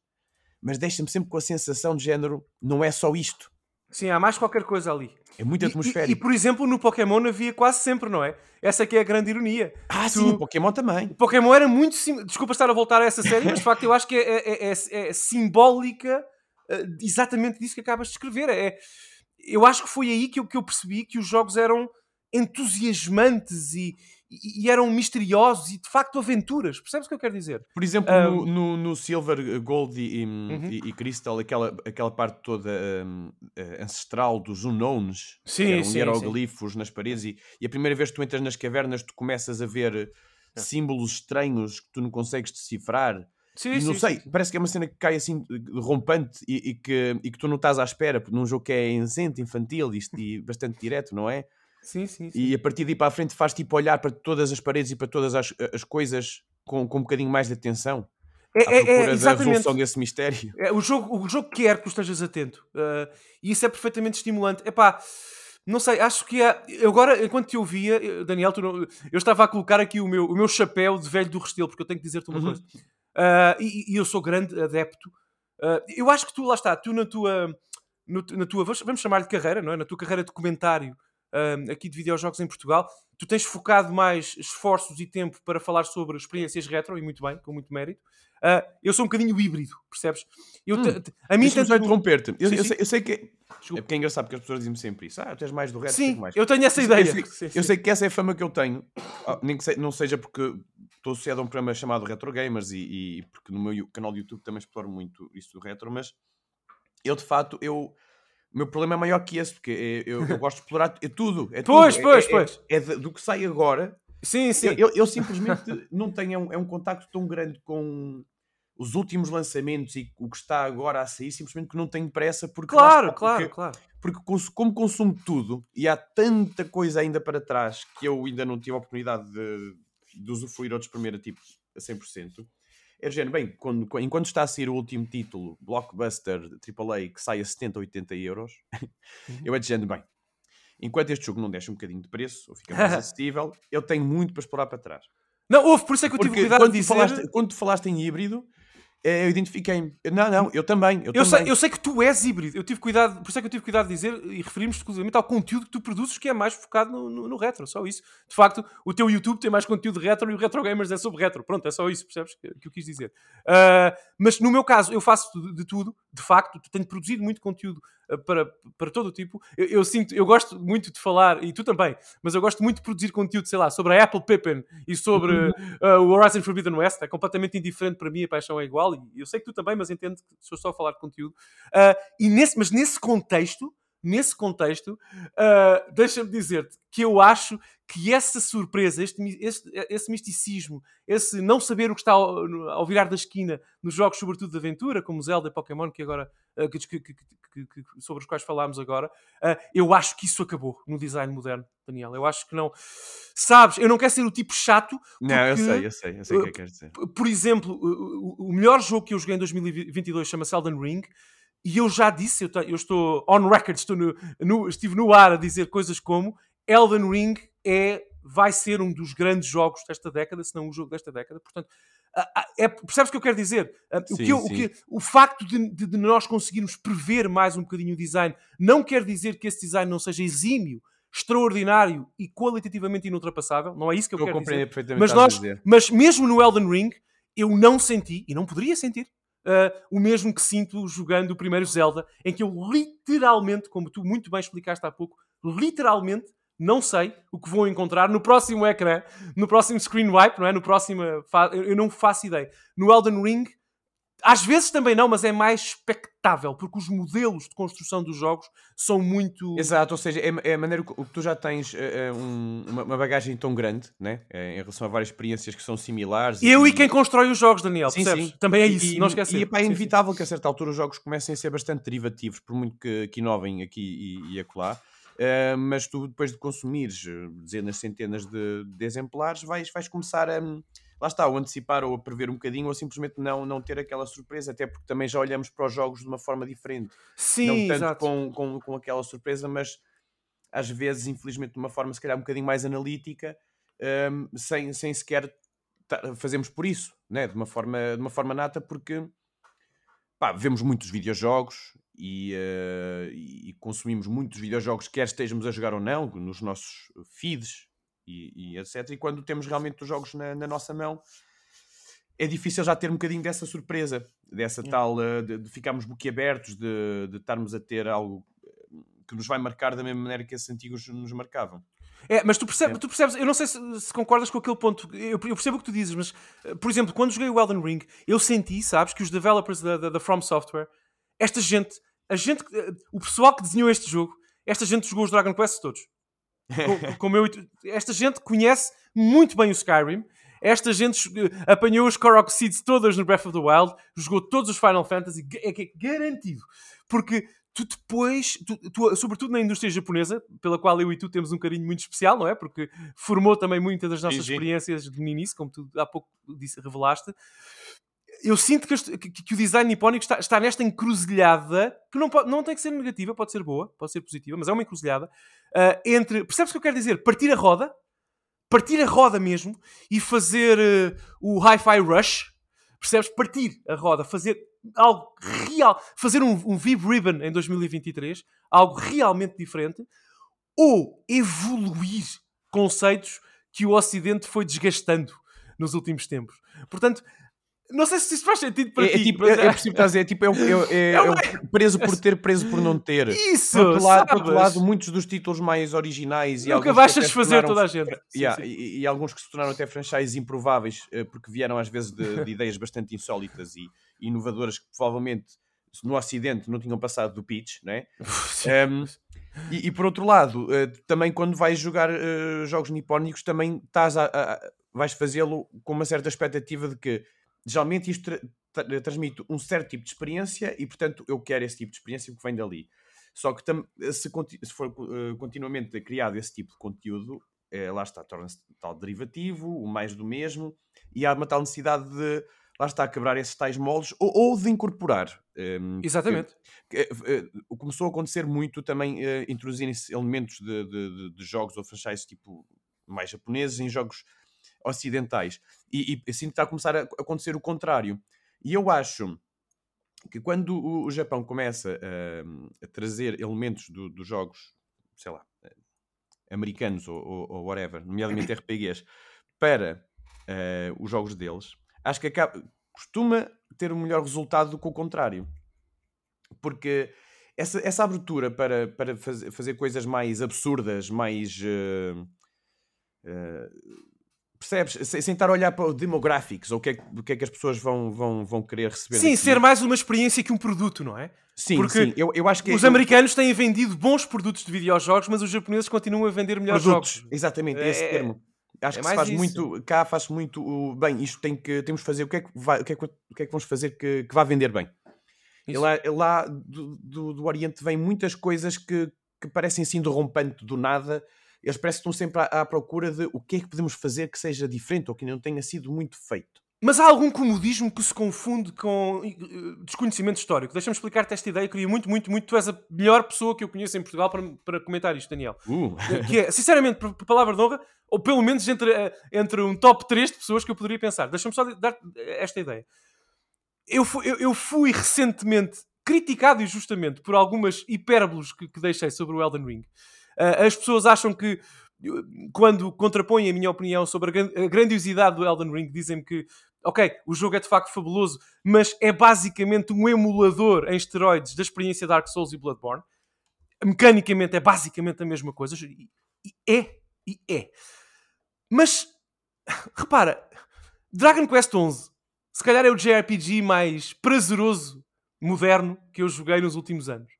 mas deixa-me sempre com a sensação de género, não é só isto. Sim, há mais qualquer coisa ali. É muito E- E, atmosférico. e, por exemplo, no Pokémon havia quase sempre, não é? Essa que é a grande ironia. Ah, tu- sim, o Pokémon também. O Pokémon era muito. sim- Desculpa estar a voltar a essa série, mas de facto eu acho que é, é- é- é simbólica eh, exatamente disso que acabas de escrever. É, eu acho que foi aí que eu, que eu percebi que os jogos eram entusiasmantes e, e- e eram misteriosos e de facto aventuras. Percebes o que eu quero dizer? Por exemplo, Um, no, no, no Silver, Gold e, Uhum. e- Crystal, aquela, aquela parte toda hum, eh, ancestral dos unknowns, Sim, que eram sim, hieroglifos nas paredes, e, e a primeira vez que tu entras nas cavernas, tu começas a ver É. símbolos estranhos que tu não consegues decifrar. Sim, não sim, sei, sim. parece que é uma cena que cai assim rompante e, e que, e que tu não estás à espera, num jogo que é inocente, infantil e, e bastante direto, não é? Sim, sim, sim. E a partir daí para a frente faz tipo olhar para todas as paredes e para todas as, as coisas com, com um bocadinho mais de atenção. É, À é- é, exatamente. resolução desse mistério. É, o, jogo, o jogo quer que tu estejas atento. Uh, e isso é perfeitamente estimulante. Epá, não sei, acho que é. eu Agora, enquanto te ouvia, eu- Daniel, tu não- eu estava a colocar aqui o meu, o meu chapéu de velho do Restelo, porque eu tenho que dizer-te uma Uhum. coisa. Uh, e, e eu sou grande adepto. Uh, eu acho que tu, lá está, tu na tua. no- na tua vamos- vamos chamar de carreira, não é? Na tua carreira de comentário um, aqui de videojogos em Portugal, tu tens focado mais esforços e tempo para falar sobre experiências retro, e muito bem, com muito mérito. Uh, eu sou um bocadinho híbrido, percebes? Eu Hum. a mim Deixa-me só tanto- interromper-te. Eu, eu eu sei que. É Desculpa. porque é engraçado porque as pessoas dizem-me sempre isso. Ah, tu és mais do resto, Sim, mais. eu tenho essa Eu ideia. sei- Sim, Eu sim. sei que essa é a fama que eu tenho, Ah, nem que não seja porque estou associado a um programa chamado Retro Gamers e, e porque no meu canal de YouTube também exploro muito isso do retro, mas eu de facto, eu, o meu problema é maior que esse, porque é- eu, eu gosto de explorar é tudo. É Pois, tudo. pois, é, é- pois. É, de- do que sai agora. Sim, sim. Eu, eu- eu simplesmente não tenho é um, é um contacto tão grande com os últimos lançamentos e o que está agora a sair, simplesmente que não tenho pressa porque Claro, está, claro, porque- claro. porque como consumo tudo e há tanta coisa ainda para trás que eu ainda não tive a oportunidade de, de usufruir ou de exprimir a tipo a 100%. É género, bem, quando, enquanto está a sair o último título, Blockbuster AAA, que sai a 70, 80 euros, eu é de género, bem, enquanto este jogo não deixa um bocadinho de preço ou fica mais acessível, eu tenho muito para explorar para trás. Não, houve, por isso é que eu tive cuidado quando, de dizer. falaste, quando tu falaste em híbrido, eu identifiquei-me. Não, não, eu também. Eu, Eu também. sei, eu sei que tu és híbrido, eu tive cuidado, por isso é que eu tive cuidado de dizer e referimos exclusivamente ao conteúdo que tu produzes, que é mais focado no, no, no retro, só isso. De facto, o teu YouTube tem mais conteúdo de retro e o Retro Gamers é sobre retro. Pronto, é só isso, percebes? Que, que eu quis dizer. Ah, mas no meu caso, eu faço de, de tudo, de facto, tenho produzido muito conteúdo para, para todo o tipo. Eu, eu sinto, eu gosto muito de falar, e tu também, mas eu gosto muito de produzir conteúdo, sei lá, sobre a Apple Pippin e sobre ah, o Horizon Forbidden West. É completamente indiferente para mim, a paixão é igual, e eu sei que tu também, mas entendo que estou só a falar de conteúdo. Ah, e nesse, mas nesse contexto, nesse contexto, ah, deixa-me dizer-te que eu acho que essa surpresa, este, este- esse misticismo, esse não saber o que está ao, ao virar da esquina nos jogos, sobretudo de aventura, como Zelda e Pokémon, que agora, que- que- que- que- sobre os quais falámos agora, ah, eu acho que isso acabou no design moderno, Daniel. Eu acho que não. Sabes, eu não quero ser o tipo chato. Não, eu porque- sei, eu sei, eu sei o que é que queres dizer. P- por exemplo, o, melhor jogo que eu joguei em 2022 chama-se Elden Ring. E eu já disse, eu, eu estou on record, estou no, no- estive no ar a dizer coisas como Elden Ring é, vai ser um dos grandes jogos desta década, se não o jogo desta década. Portanto, é, percebes o que eu quero dizer? Ah, o, Sim, que eu- o que- o facto de, de- nós conseguirmos prever mais um bocadinho o design não quer dizer que esse design não seja exímio, extraordinário e qualitativamente inultrapassável. Não é isso que eu a quero dizer. compreender perfeitamente Mas, nós, mas mesmo no Elden Ring, eu não senti, e não poderia sentir, ah, o mesmo que sinto jogando o primeiro Zelda, em que eu literalmente, como tu muito bem explicaste há pouco, literalmente não sei o que vou encontrar no próximo ecrã, no próximo screen wipe, não é? No próximo. Eu não faço ideia. No Elden Ring, às vezes também não, mas é mais expectável, porque os modelos de construção dos jogos são muito. Exato, ou seja, é, é a maneira que tu já tens eh, um- uma, bagagem tão grande, né? eh, em relação a várias experiências que são similares. Eu e quem constrói os jogos, Daniel, Sim, percebes? sim. Também é isso, E, não e, esquecer. e é Sim, sim. inevitável que a certa altura os jogos comecem a ser bastante derivativos, por muito que, que inovem aqui e, e acolá. Eh, mas tu, depois de consumires eh, dezenas, centenas de, de exemplares, vais, vais começar a. Lá está, ou antecipar ou a prever um bocadinho, ou simplesmente não, não ter aquela surpresa, até porque também já olhamos para os jogos de uma forma diferente. Sim, não tanto exato. com, com, com aquela surpresa, mas às vezes, infelizmente, de uma forma se calhar um bocadinho mais analítica, hum, sem, sem sequer fazemos por isso, né? de, uma forma, de uma forma nata, porque pá, vemos muitos videojogos e, eh, e consumimos muitos videojogos, quer estejamos a jogar ou não, nos nossos feeds e, e etc. E quando temos realmente os jogos na, na nossa mão, é difícil já ter um bocadinho dessa surpresa, dessa Yeah. tal eh, de, de ficarmos boquiabertos, de, de estarmos a ter algo eh, que nos vai marcar da mesma maneira que esses antigos nos marcavam. É, mas tu percebes, É. tu percebes eu não sei se, se concordas com aquele ponto, eu, eu percebo o que tu dizes, mas, por exemplo, quando joguei o Elden Ring, eu senti, sabes, que os developers da, da, da From Software, esta gente, a gente, eh, o pessoal que desenhou este jogo, esta gente jogou os Dragon Quest todos. Co- Como eu, esta gente conhece muito bem o Skyrim, esta gente eh, apanhou os Korok Seeds todas no Breath of the Wild, jogou todos os Final Fantasy, é que é garantido. Porque tu depois, tu- tu- sobretudo na indústria japonesa, pela qual eu e tu temos um carinho muito especial, não é? Porque formou também muitas das nossas sim. experiências de meninice, como tu há pouco disse, revelaste. Eu sinto que, este- que- que o design nipónico está, está nesta encruzilhada, que não, pode, não tem que ser negativa, pode ser boa, pode ser positiva, mas é uma encruzilhada, ah, entre, percebes o que eu quero dizer? Partir a roda, partir a roda mesmo, e fazer eh, o Hi-Fi Rush, percebes? Partir a roda, fazer algo real, fazer um, um Vib Ribbon em 2023, algo realmente diferente, ou evoluir conceitos que o Ocidente foi desgastando nos últimos tempos. Portanto, não sei se isso faz sentido para É, é ti. tipo, mas é, é que estás a dizer, é tipo, é, é, é- É é preso por ter, preso por não ter. Isso, Por outro, lado, por outro lado, muitos dos títulos mais originais e Nunca vais tornaram- toda a gente. Yeah, sim. E, e alguns que se tornaram até franchises improváveis eh, porque vieram às vezes de, de ideias bastante insólitas e inovadoras que provavelmente no Ocidente não tinham passado do pitch, né? Um, e, e por outro lado, eh, também quando vais jogar eh, jogos nipónicos, também estás a- a- vais fazê-lo com uma certa expectativa de que geralmente isto tra- tra- transmite um certo tipo de experiência e, portanto, eu quero esse tipo de experiência porque vem dali. Só que se, se for eh, continuamente criado esse tipo de conteúdo, eh, lá está, torna-se tal derivativo, o mais do mesmo, e há uma tal necessidade de lá está, quebrar esses tais moldes ou, ou de incorporar. ehm, Exatamente. que, eh, eh, começou a acontecer muito também eh, introduzirem-se elementos de, de- de- de jogos ou franchises tipo mais japoneses em jogos ocidentais. E, e assim está a começar a acontecer o contrário. E eu acho que quando o, o Japão começa a, a trazer elementos do- dos jogos, sei lá, eh, americanos ou, ou, ou whatever, nomeadamente RPGs, para eh, os jogos deles, acho que acaba, costuma ter um melhor resultado do que o contrário. Porque essa, essa abertura para, para fazer, fazer coisas mais absurdas, mais. eh, eh, percebes? Sem, sem estar a olhar para o demographics ou o que é, que- o que, é que as pessoas vão, vão, vão querer receber. Sim, ser mais uma experiência que um produto, não é? Sim, porque sim. Eu, eu acho que Os eu- americanos têm vendido bons produtos de videojogos, mas os japoneses continuam a vender melhores produtos. jogos. Exatamente, É- esse é- termo. Acho é que se faz isso. muito, cá faz muito o bem, isto tem que, temos que fazer, o que é que, vai, o que, é que, o que é que vamos fazer que, que vá vender bem? E Isso. lá, lá do, do, do Oriente vem muitas coisas que, que parecem assim de rompante do nada. Eles parecem que estão sempre à, à procura de o que é que podemos fazer que seja diferente ou que não tenha sido muito feito. Mas há algum comodismo que se confunde com eh, desconhecimento histórico? Deixa-me explicar-te esta ideia. Eu queria muito, muito, muito. Tu és a melhor pessoa que eu conheço em Portugal para, para comentar isto, Daniel. Uh, que é, sinceramente, por, por palavra de honra, ou pelo menos entre, eh, entre um top 3 de pessoas que eu poderia pensar. Deixa-me só dar esta ideia. Eu fui, eu, eu fui recentemente criticado injustamente por algumas hipérboles que, que deixei sobre o Elden Ring. Ah, as pessoas acham que, quando contrapõem a minha opinião sobre a gran- a grandiosidade do Elden Ring, dizem-me que, ok, o jogo é de facto fabuloso, mas é basicamente um emulador em esteroides da experiência Dark Souls e Bloodborne. Mecanicamente é basicamente a mesma coisa. E é, e é. Mas, repara, Dragon Quest XI, se calhar é o JRPG mais prazeroso, moderno, que eu joguei nos últimos anos.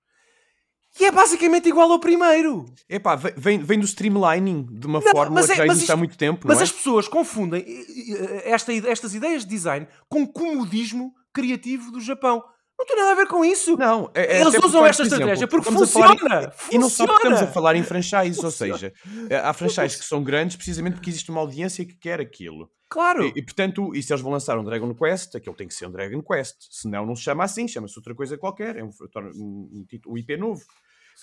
E é basicamente igual ao primeiro. epá, ve- vem, vem do streamlining de uma Não, fórmula mas é- que já existe há isto- muito tempo. Mas é? as pessoas confundem eh, esta estas ideias de design com comodismo criativo do Japão. Não tem nada a ver com isso. Não, é- é Eles usam esta por exemplo, estratégia porque estamos a falar em- funciona. E não só porque estamos a Funciona. falar em franchise, ou Funciona. seja, eh, há franchises que são grandes precisamente porque existe uma audiência que quer aquilo. Claro. E, e, portanto, e se eles vão lançar um Dragon Quest, aquilo tem que ser um Dragon Quest. Senão não se chama assim, chama-se outra coisa qualquer. É um, um, um um IP novo.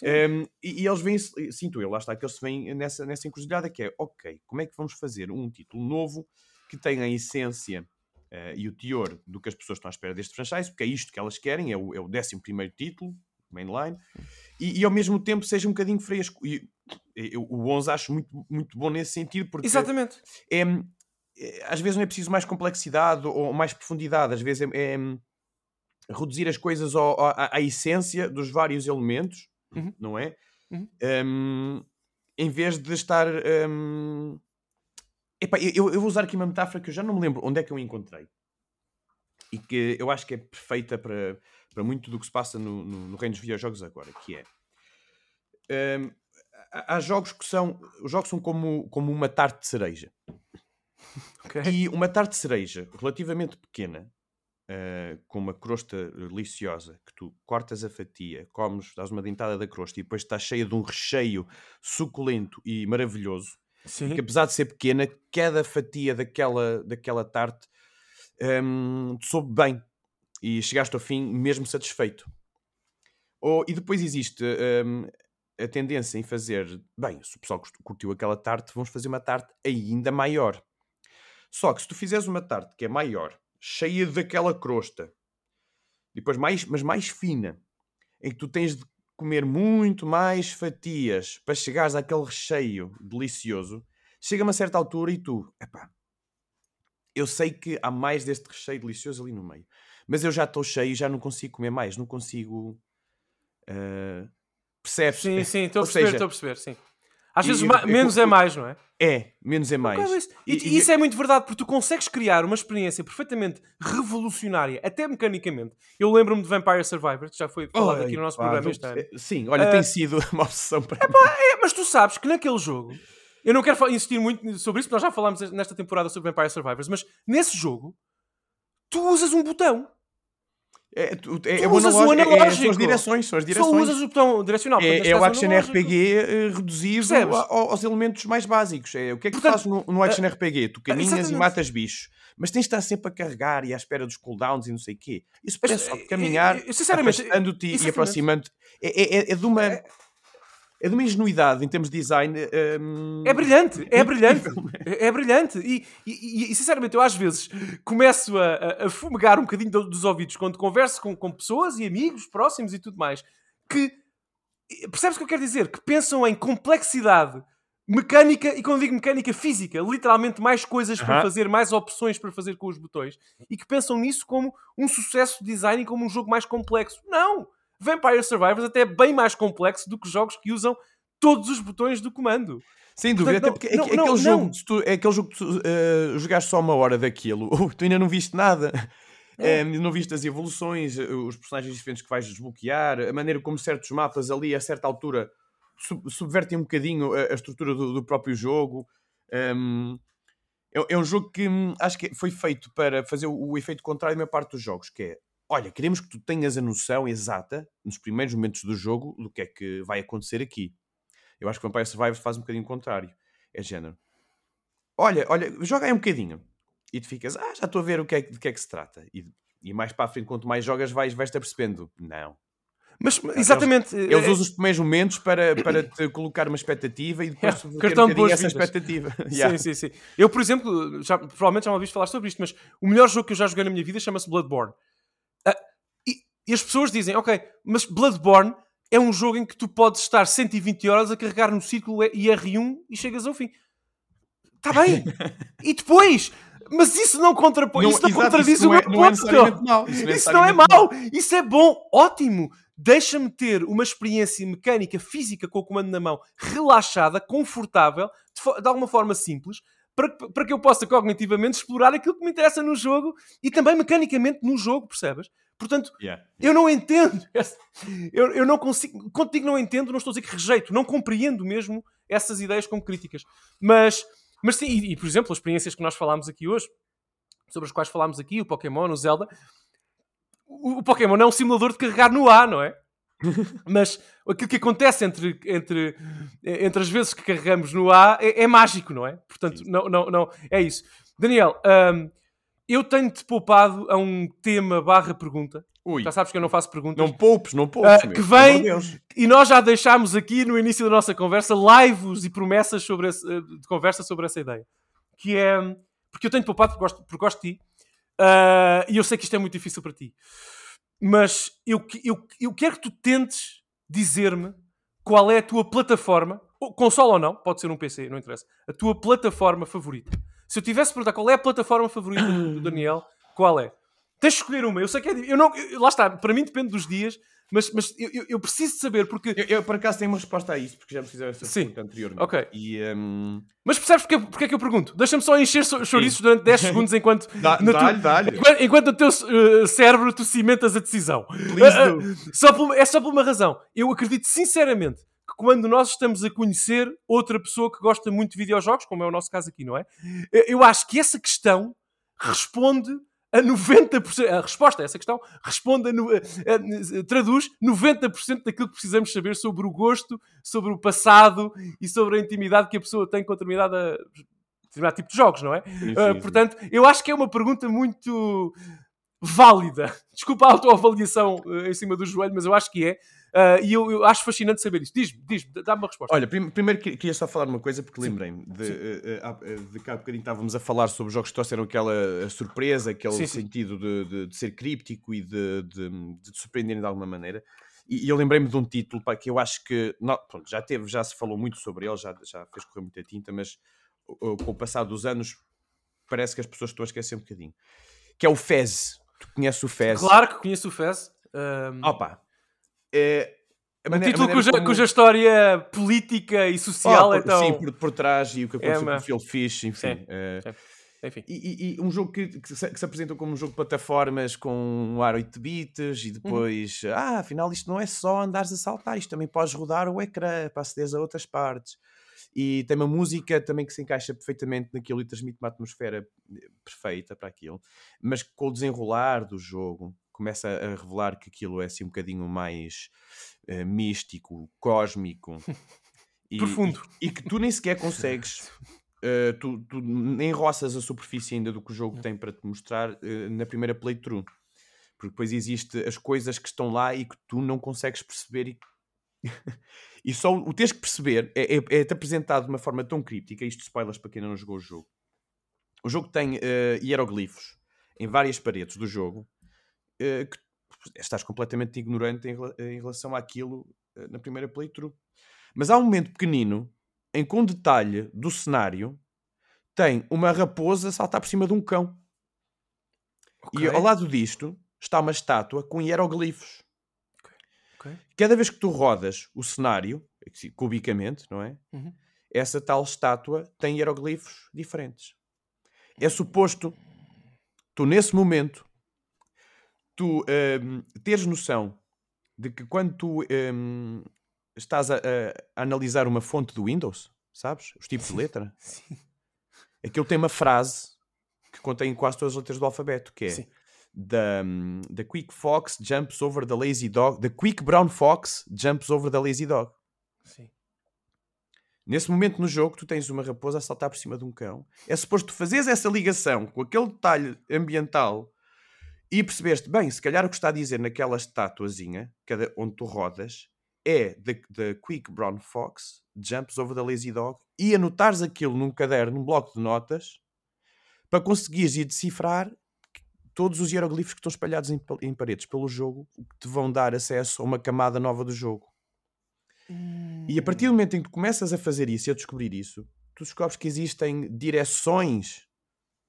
Um, e, e eles vêm, sinto eu, lá está, que eles vêm nessa, nessa encruzilhada que é, ok, como é que vamos fazer um título novo que tenha a essência eh, e o teor do que as pessoas estão à espera deste franchise, porque é isto que elas querem, é o, é o 11 título, mainline, e, e ao mesmo tempo seja um bocadinho fresco. E eu, o 11 acho muito, muito bom nesse sentido, porque Exatamente. é, é- às vezes não é preciso mais complexidade ou mais profundidade, às vezes é, é reduzir as coisas ao- ao- à, à essência dos vários elementos, Uhum. não é? Uhum. Um, em vez de estar. um, epá, eu, eu vou usar aqui uma metáfora que eu já não me lembro onde é que eu encontrei e que eu acho que é perfeita para, para muito do que se passa no, no, no reino dos videojogos agora, que é. um, há jogos que são. Os jogos são como, como uma tarte de cereja. Ok. E uma tarte de cereja relativamente pequena, eh, com uma crosta deliciosa, que tu cortas a fatia, comes, dás uma dentada da crosta e depois está cheia de um recheio suculento e maravilhoso, Sim. que apesar de ser pequena, cada fatia daquela, daquela tarte hum, te soube bem e chegaste ao fim mesmo satisfeito. Ou, e depois existe hum, a tendência em fazer, bem, se o pessoal curti- curtiu aquela tarte, vamos fazer uma tarte ainda maior. Só que se tu fizeres uma tarte que é maior, cheia daquela crosta, depois mais, mas mais fina, em que tu tens de comer muito mais fatias para chegares àquele recheio delicioso, chega a uma certa altura e tu, epá, eu sei que há mais deste recheio delicioso ali no meio, mas eu já estou cheio e já não consigo comer mais, não consigo. ah, percebes? Sim, sim, estou a perceber, estou a perceber, sim. Às vezes eu- menos é eu- mais, não é? É, menos é mais. Isso- E, E- isso é muito verdade, porque tu consegues criar uma experiência perfeitamente revolucionária, até mecanicamente. Eu lembro-me de Vampire Survivor, que já foi falado aqui no nosso Pá, programa este ano. Sim, olha, Ah, tem sido uma obsessão para mim. É, mas tu sabes que naquele jogo, eu não quero insistir muito sobre isso, porque nós já falámos nesta temporada sobre Vampire Survivors, mas nesse jogo, tu usas um botão. É, tu- é, Tu é o usas o analógico, é- são analógico. as direções, são as Só direções. usas o botão direcional. É, é o action analógico. RPG eh, reduzido a- ao- aos elementos mais básicos. É, o que é que tu Portanto, fazes no, no action RPG? Tu caminhas e exatamente. matas bichos. Mas tens de estar sempre a carregar e à espera dos cooldowns e não sei o quê. Isso parece só eh, caminhar, eh, sinceramente, afastando-te e aproximando-te. É, é, é- é de uma... é de uma ingenuidade em termos de design. hum, É brilhante, é brilhante. incrível. É, brilhante. E, e- e, sinceramente, eu às vezes começo a, a, fumegar um bocadinho do- dos ouvidos quando converso com, com pessoas e amigos próximos e tudo mais que percebes o que eu quero dizer? Que pensam em complexidade mecânica e quando digo mecânica física, literalmente mais coisas para Aham. fazer, mais opções para fazer com os botões e que pensam nisso como um sucesso de design e como um jogo mais complexo. Não! Vampire Survivors até é bem mais complexo do que jogos que usam todos os botões do comando. Sem dúvida, Portanto, até porque não- que- não- aquele, não. jogo, se tu- é aquele jogo que tu eh, jogaste só uma hora daquilo, oh, tu ainda não viste nada. É. Eh, não viste as evoluções, eh, os personagens diferentes que vais desbloquear, a maneira como certos mapas ali a certa altura sub- subvertem um bocadinho a, a estrutura do, do próprio jogo. Ehm, é, é um jogo que hum, acho que foi feito para fazer o, o efeito contrário da maior parte dos jogos, que é olha, queremos que tu tenhas a noção exata, nos primeiros momentos do jogo, do que é que vai acontecer aqui. Eu acho que Vampire Survivors faz um bocadinho o contrário. É género. Olha, olha, joga aí um bocadinho. E tu ficas, ah, já estou a ver o que é, de que é que se trata. E, e mais para a frente, quanto mais jogas, vais, vais-te apercebendo. Não. Mas, exatamente. Eles é- usam os primeiros momentos para, para te colocar uma expectativa e depois subverter cartão um essa expectativa. Sim, Yeah. sim, sim. Eu, por exemplo, já, provavelmente já me ouviste falar sobre isto, mas o melhor jogo que eu já joguei na minha vida chama-se Bloodborne. E, as pessoas dizem, ok, mas Bloodborne é um jogo em que tu podes estar 120 horas a carregar no círculo e R1 e chegas ao fim. Está bem. e depois? Mas isso não, contrapõe, Não- isso não exato, contradiz isso o não meu é- não é ponto. mau. Isso não é Isso não é necessariamente mau, isso é bom, ótimo. Deixa-me ter uma experiência mecânica física com o comando na mão, relaxada, confortável, de, de alguma forma simples, para, que- para que eu possa cognitivamente explorar aquilo que me interessa no jogo e também mecanicamente no jogo, percebes? Portanto, Yeah. eu não entendo. Eu, eu não consigo. Contigo não entendo, não estou a dizer que rejeito, não compreendo mesmo essas ideias como críticas. Mas, mas sim, e, e, por exemplo, as experiências que nós falámos aqui hoje, sobre as quais falámos aqui, o Pokémon, o Zelda, o, o Pokémon é um simulador de carregar no A, não é? Mas aquilo que acontece entre, entre, entre as vezes que carregamos no A é, é mágico, não é? Portanto, Sim. não, não, não, é isso. Daniel, hum, eu tenho-te poupado a um tema barra pergunta. Ui, Já sabes que eu não faço perguntas. não poupes, não poupes. Meu, que vem-. E nós já deixámos aqui no início da nossa conversa lives e promessas sobre esse, de conversa sobre essa ideia. Que é. Porque eu tenho poupado porque gosto, porque gosto de ti. Ah, e eu sei que isto é muito difícil para ti. Mas eu, eu, eu quero que tu tentes dizer-me qual é a tua plataforma, console ou não, pode ser um PC, não interessa, a tua plataforma favorita. Se eu tivesse de perguntar qual é a plataforma favorita do Daniel, qual é? Tens de escolher uma. Eu sei que é. Eu não, eu- lá está, para mim depende dos dias, mas, mas eu, eu- preciso saber porque. Eu, eu, por acaso tenho uma resposta a isso, porque já me fizeram essa Sim. pergunta anteriormente. Ok. E, hum, Mas percebes porque, porque é que eu pergunto? Deixa-me só encher chouriços durante 10 segundos enquanto, Dá- na tu- dá-lhe, dá-lhe. enquanto, enquanto no teu eh, cérebro tu cimentas a decisão. Do. ah, só por é só por uma razão. Eu acredito sinceramente que quando nós estamos a conhecer outra pessoa que gosta muito de videojogos, como é o nosso caso aqui, não é? Eu acho que essa questão responde a 90%. A resposta a essa questão responde a. a- a- traduz 90% daquilo que precisamos saber sobre o gosto, sobre o passado e sobre a intimidade que a pessoa tem com determinada, determinado tipo de jogos, não é? Sim, Uh, sim, sim. portanto, eu acho que é uma pergunta muito válida. Desculpa a autoavaliação uh, em cima do joelho, mas eu acho que é. Uh, e eu, eu acho fascinante saber isso. Diz-me, diz-me, dá-me uma resposta. Olha, prim- primeiro que- queria só falar uma coisa porque lembrei-me de, Sim. há- eh, de que há bocadinho estávamos a falar sobre jogos que trouxeram aquela surpresa, aquele Sim, sim. sentido de, de- de ser críptico e de, de, de te surpreenderem de alguma maneira. E, eu lembrei-me de um título pá, que eu acho que não, pronto, já teve, já se falou muito sobre ele, já, já fez correr muita tinta, mas com o passar dos anos parece que as pessoas estão a esquecer um bocadinho. Que é o Fez. Tu conheces o Fez? Claro que conheço o Fez. Um, Opa! É, a um a título cuja, como- cuja história política e social Oh, é por- tão... Sim, por, por trás e o que É aconteceu uma- com o Phil Fish, enfim. Sim. Enfim. e, e- e um jogo que, que se, que se apresentou como um jogo de plataformas com um ar 8 bits Uhum. e depois, ah, afinal isto não é só andares a saltar, isto também podes rodar o ecrã para acederes a outras partes. E tem uma música também que se encaixa perfeitamente naquilo e transmite uma atmosfera eh, perfeita para aquilo, mas com o desenrolar do jogo começa a revelar que aquilo é assim um bocadinho mais eh, místico, cósmico e, Profundo. e- e que tu nem sequer consegues Uh, tu, tu nem roças a superfície ainda do que o jogo tem para te mostrar uh, na primeira playthrough. Porque depois existe as coisas que estão lá e que tu não consegues perceber e e só o tens que perceber é, é, é-te apresentado de uma forma tão críptica, isto spoilers para quem ainda não jogou o jogo. O jogo tem eh, hieroglifos em várias paredes do jogo eh, que estás completamente ignorante em, rela- em relação àquilo eh, na primeira playthrough. Mas há um momento pequenino em que um detalhe do cenário tem uma raposa a saltar por cima de um cão. E Ok. ao lado disto está uma estátua com hieroglifos. Ok. Cada vez que tu rodas o cenário, assim, cubicamente, não é? Uhum. Essa tal estátua tem hieroglifos diferentes. É suposto tu, nesse momento, tu hum, teres noção de que quando tu hum, estás a, a- a analisar uma fonte do Windows, sabes? Os tipos de letra, Sim. aquilo tem uma frase que contém quase todas as letras do alfabeto, que é Sim. the, um, the quick fox jumps over the lazy dog. The quick brown fox jumps over the lazy dog. Sim. Nesse momento no jogo, tu tens uma raposa a saltar por cima de um cão. É suposto tu fazeres essa ligação com aquele detalhe ambiental e percebeste, bem, se calhar o que está a dizer naquela estatuazinha, cada, onde tu rodas, é the, the quick brown fox jumps over the lazy dog e anotares aquilo num caderno, num bloco de notas, para conseguires ir decifrar todos os hieroglifos que estão espalhados em, em paredes pelo jogo, que te vão dar acesso a uma camada nova do jogo. E a partir do momento em que tu começas a fazer isso e a descobrir isso, tu descobres que existem direções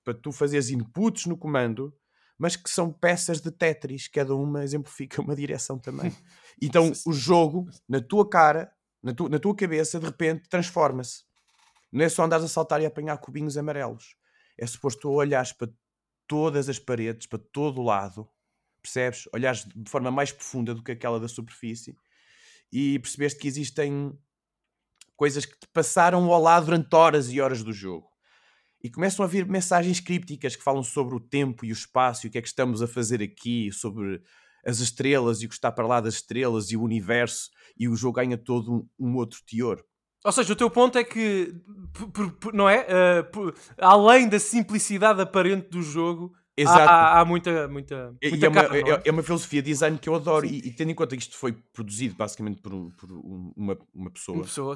para tu fazeres inputs no comando, mas que são peças de Tetris, cada uma exemplifica uma direção também. Então o jogo, na tua cara, na, tu- na tua cabeça, de repente transforma-se. Não é só andares a saltar e a apanhar cubinhos amarelos. É suposto tu olhares para todas as paredes, para todo o lado, percebes? Olhares de forma mais profunda do que aquela da superfície e percebeste que existem coisas que te passaram ao lado durante horas e horas do jogo. E começam a vir mensagens crípticas que falam sobre o tempo e o espaço e o que é que estamos a fazer aqui, sobre as estrelas e o que está para lá das estrelas e o universo, e o jogo ganha todo um, um outro teor. Ou seja, o teu ponto é que, não é? Uh, além da simplicidade aparente do jogo, há, Exato. há- há muita, muita, muita é, uma, não é- é uma filosofia de design que eu adoro, e, e tendo em conta que isto foi produzido basicamente por, por um- uma, uma pessoa. Uma pessoa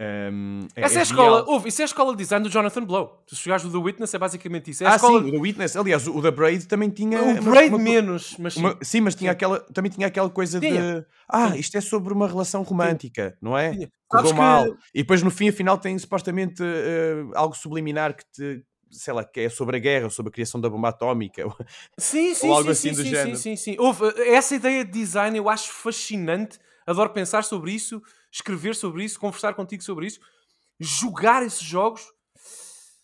assim. hum, Essa é a é escola, genial. ouve, isso é a escola de design do Jonathan Blow. Se chegares do The Witness é basicamente isso. É a Ah, escola... sim, o The Witness. Aliás, o The Braid também tinha. O uma- Braid uma- menos, mas sim. uma- sim, mas tinha aquela, também tinha aquela coisa Tinha. de. Ah, isto é sobre uma relação romântica, não é? Correu Sabes que- mal. E depois no fim, afinal, tem supostamente eh, algo subliminar que te. Sei lá, que é sobre a guerra, sobre a criação da bomba atómica. Sim, sim, Ou algo sim, assim sim, do sim, género. sim, sim, sim. Houve, eh, essa ideia de design eu acho fascinante. Adoro pensar sobre isso, escrever sobre isso, conversar contigo sobre isso, jogar esses jogos.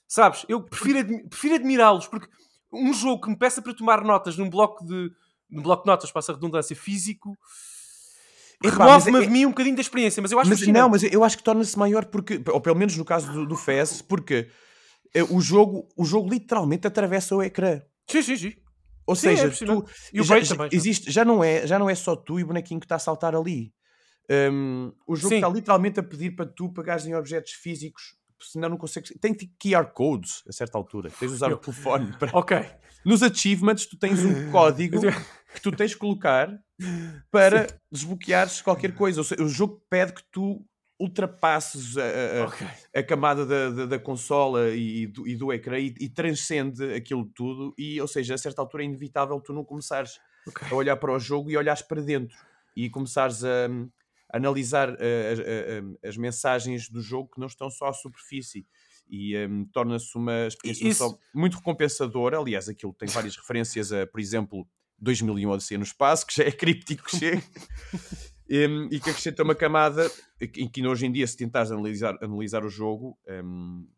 Sabes, eu prefiro, admi- prefiro admirá-los, porque um jogo que me peça para tomar notas num bloco de num bloco de notas, passa a redundância, físico, remove-me a é- mim um bocadinho da experiência, mas eu acho Mas, fascinante. não, mas eu acho que torna-se maior porque, ou pelo menos no caso do, do FES, porque eh, o jogo, o jogo literalmente atravessa o ecrã. Sim, sim, sim. Ou Sim, é seja, impressionante. tu, E o já, também, já. existe, já, não é, já não é só tu e o bonequinho que está a saltar ali. Hum, o jogo Sim. está literalmente a pedir para tu pagares em objetos físicos, senão não consegues. Tem QR codes a certa altura. Tens de usar o Eu- telefone. Para... Ok. Nos achievements, tu tens um código que tu tens de colocar para desbloqueares qualquer coisa. Ou seja, o jogo pede que tu ultrapasses a, a- a- Ok. a camada da, da, da consola e, do, e do ecrã e, e transcende aquilo tudo. E, ou seja, a certa altura é inevitável tu não começares Ok. a olhar para o jogo e olhares para dentro e começares a, a analisar eh, as, a- a- as mensagens do jogo que não estão só à superfície. E em, torna-se uma experiência Isso- muito recompensadora. Aliás, aquilo tem várias referências a, por exemplo, 2001 Odisseia no Espaço, que já é críptico que chega. Em, e que acrescenta uma camada em que hoje em dia, se tentares analisar, analisar o jogo, em,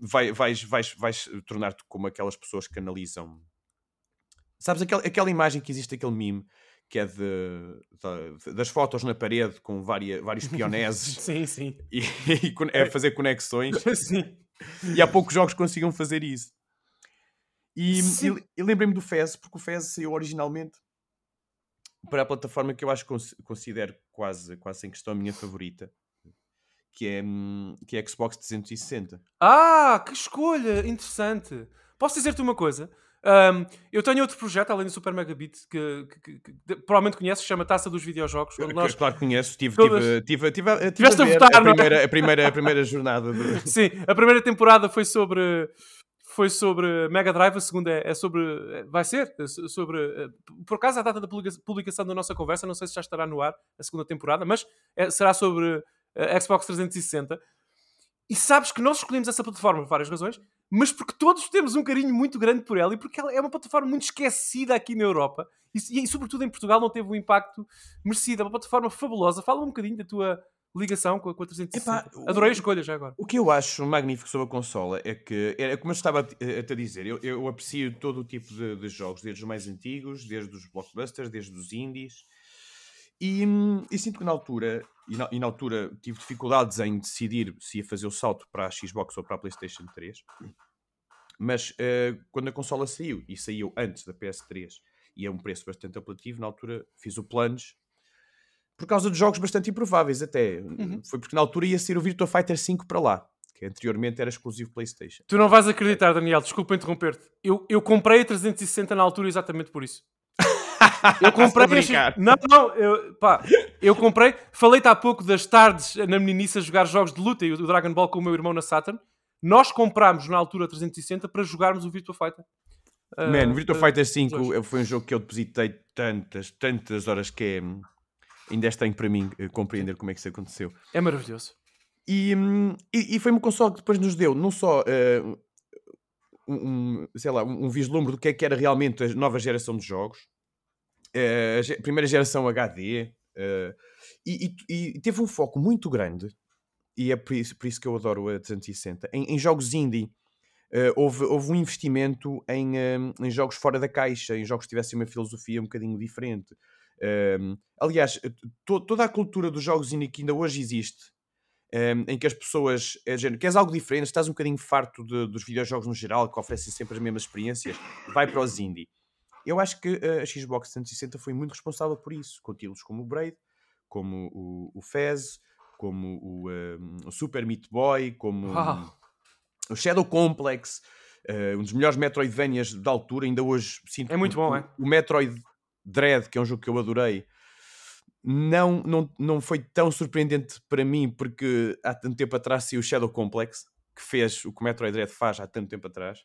vai, vais, vais, vais tornar-te como aquelas pessoas que analisam. Sabes aquela, aquela imagem que existe, aquele meme que é de, da- das fotos na parede com várias, vários pioneses Sim, sim. e, e é fazer conexões sim. e há poucos jogos que consigam fazer isso. E, Sim. e, e lembrei-me do Fez, porque o Fez saiu originalmente para a plataforma que eu acho que cons- considero quase, quase sem questão a minha favorita, que é, hum, que é a Xbox 360. Ah, que escolha interessante. Posso dizer-te uma coisa? Um, eu tenho outro projeto, além do Super Megabit, que, que, que, que provavelmente conheces, chama Taça dos Videojogos. Onde nós... Claro que conheço, tive, Todas... tive, tive, tive, tive Tiveste a, a votar, a, é? primeira, a, primeira, a primeira jornada. Sim, a primeira temporada foi sobre foi sobre Mega Drive, a segunda é, é sobre. Vai ser sobre. eh, Por acaso, a data da publica- publicação da nossa conversa, não sei se já estará no ar a segunda temporada, mas é- será sobre Xbox 360. E sabes que nós escolhemos essa plataforma por várias razões, mas porque todos temos um carinho muito grande por ela e porque ela é uma plataforma muito esquecida aqui na Europa e, e sobretudo em Portugal, não teve o impacto merecido. É uma plataforma fabulosa. Fala um bocadinho da tua ligação com a, com a 360. Epá, Adorei a escolha já agora. O que eu acho magnífico sobre a consola é que, é como eu estava a te dizer, eu, eu aprecio todo o tipo de, de jogos, desde os mais antigos, desde os blockbusters, desde os indies, e, e sinto que na altura, e na, e na altura tive dificuldades em decidir se ia fazer o salto para a Xbox ou para a PlayStation 3, mas eh, quando a consola saiu, e saiu antes da PS3, e a um preço bastante apelativo, na altura fiz o plunge, por causa de jogos bastante improváveis até. Foi porque na altura ia ser o Virtua Fighter 5 para lá, que anteriormente era exclusivo PlayStation. Tu não vais acreditar, Daniel, desculpa interromper-te. Eu, eu comprei a 360 na altura exatamente por isso. Eu comprei. Não, não, eu, pá, eu comprei. Falei-te há pouco das tardes na meninice a jogar jogos de luta e o Dragon Ball com o meu irmão na Saturn. Nós comprámos na altura a 360 para jogarmos o Virtua Fighter. Ah, Man, Virtua ah, Fighter 5 dois. foi um jogo que eu depositei tantas, tantas horas que é, hum, ainda é estranho para mim eh, compreender como é que isso aconteceu. É maravilhoso. E, hum, e, e foi uma console que depois nos deu não só eh, um, sei lá, um, um vislumbre do que é que era realmente a nova geração de jogos, eh, a ge- primeira geração HD, eh, e, e- e teve um foco muito grande, e é por isso, por isso que eu adoro a 360, em, em jogos indie. Eh, houve, houve um investimento em, em jogos fora da caixa, em jogos que tivessem uma filosofia um bocadinho diferente. Um, aliás, to- toda a cultura dos jogos indie que ainda hoje existe, um, em que as pessoas, é, género, queres algo diferente, estás um bocadinho farto de- dos videojogos no geral, que oferecem sempre as mesmas experiências, vai para os indie. Eu acho que uh, a Xbox 360 foi muito responsável por isso, com títulos como o Braid, como o, o Fez, como o, um, o Super Meat Boy, como Uau. o Shadow Complex, uh, um dos melhores Metroidvanias da altura, ainda hoje sinto É muito que bom, o, é? o Metroid Dread, que é um jogo que eu adorei, não, não, não foi tão surpreendente para mim, porque há tanto tempo atrás saiu o Shadow Complex, que fez o que o Metroid Dread faz há tanto tempo atrás.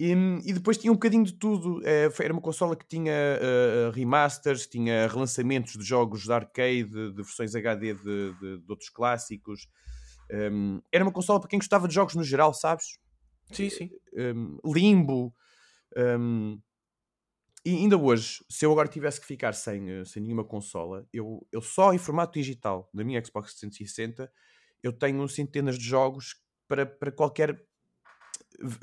E, e depois tinha um bocadinho de tudo. Eh, foi- era uma consola que tinha eh, remasters, tinha relançamentos de jogos de arcade, de versões HD de, de- de outros clássicos. Um, era uma consola para quem gostava de jogos no geral, sabes? Sim, sim. um, limbo. um, e ainda hoje, se eu agora tivesse que ficar sem, eh, sem nenhuma consola, eu, eu só em formato digital da minha Xbox 360 eu tenho centenas de jogos para, para qualquer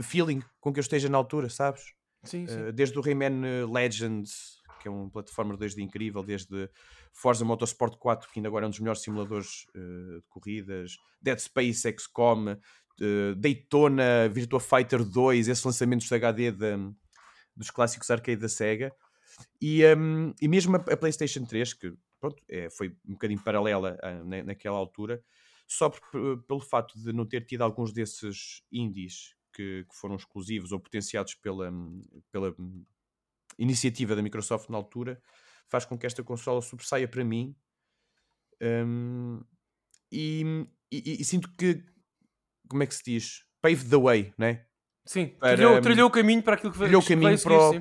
feeling com que eu esteja na altura, sabes? Sim, sim. Uh, desde o Rayman uh, Legends, que é um plataforma 2D incrível, desde Forza Motorsport 4, que ainda agora é um dos melhores simuladores uh, de corridas, Dead Space, XCOM, uh, Daytona, Virtua Fighter 2, esses lançamentos de HD da- dos clássicos arcade da Sega, e, um, e mesmo a, a PlayStation 3, que pronto, é, foi um bocadinho paralela ah, na, naquela altura, só por- pelo facto de não ter tido alguns desses indies que, que foram exclusivos ou potenciados pela, pela hum, iniciativa da Microsoft na altura, faz com que esta consola sobressaia para mim. Hum, e, e- e sinto que, como é que se diz? Pave the way, né? Sim, para, trilhou, trilhou o caminho para aquilo que Trilhou o caminho para, o-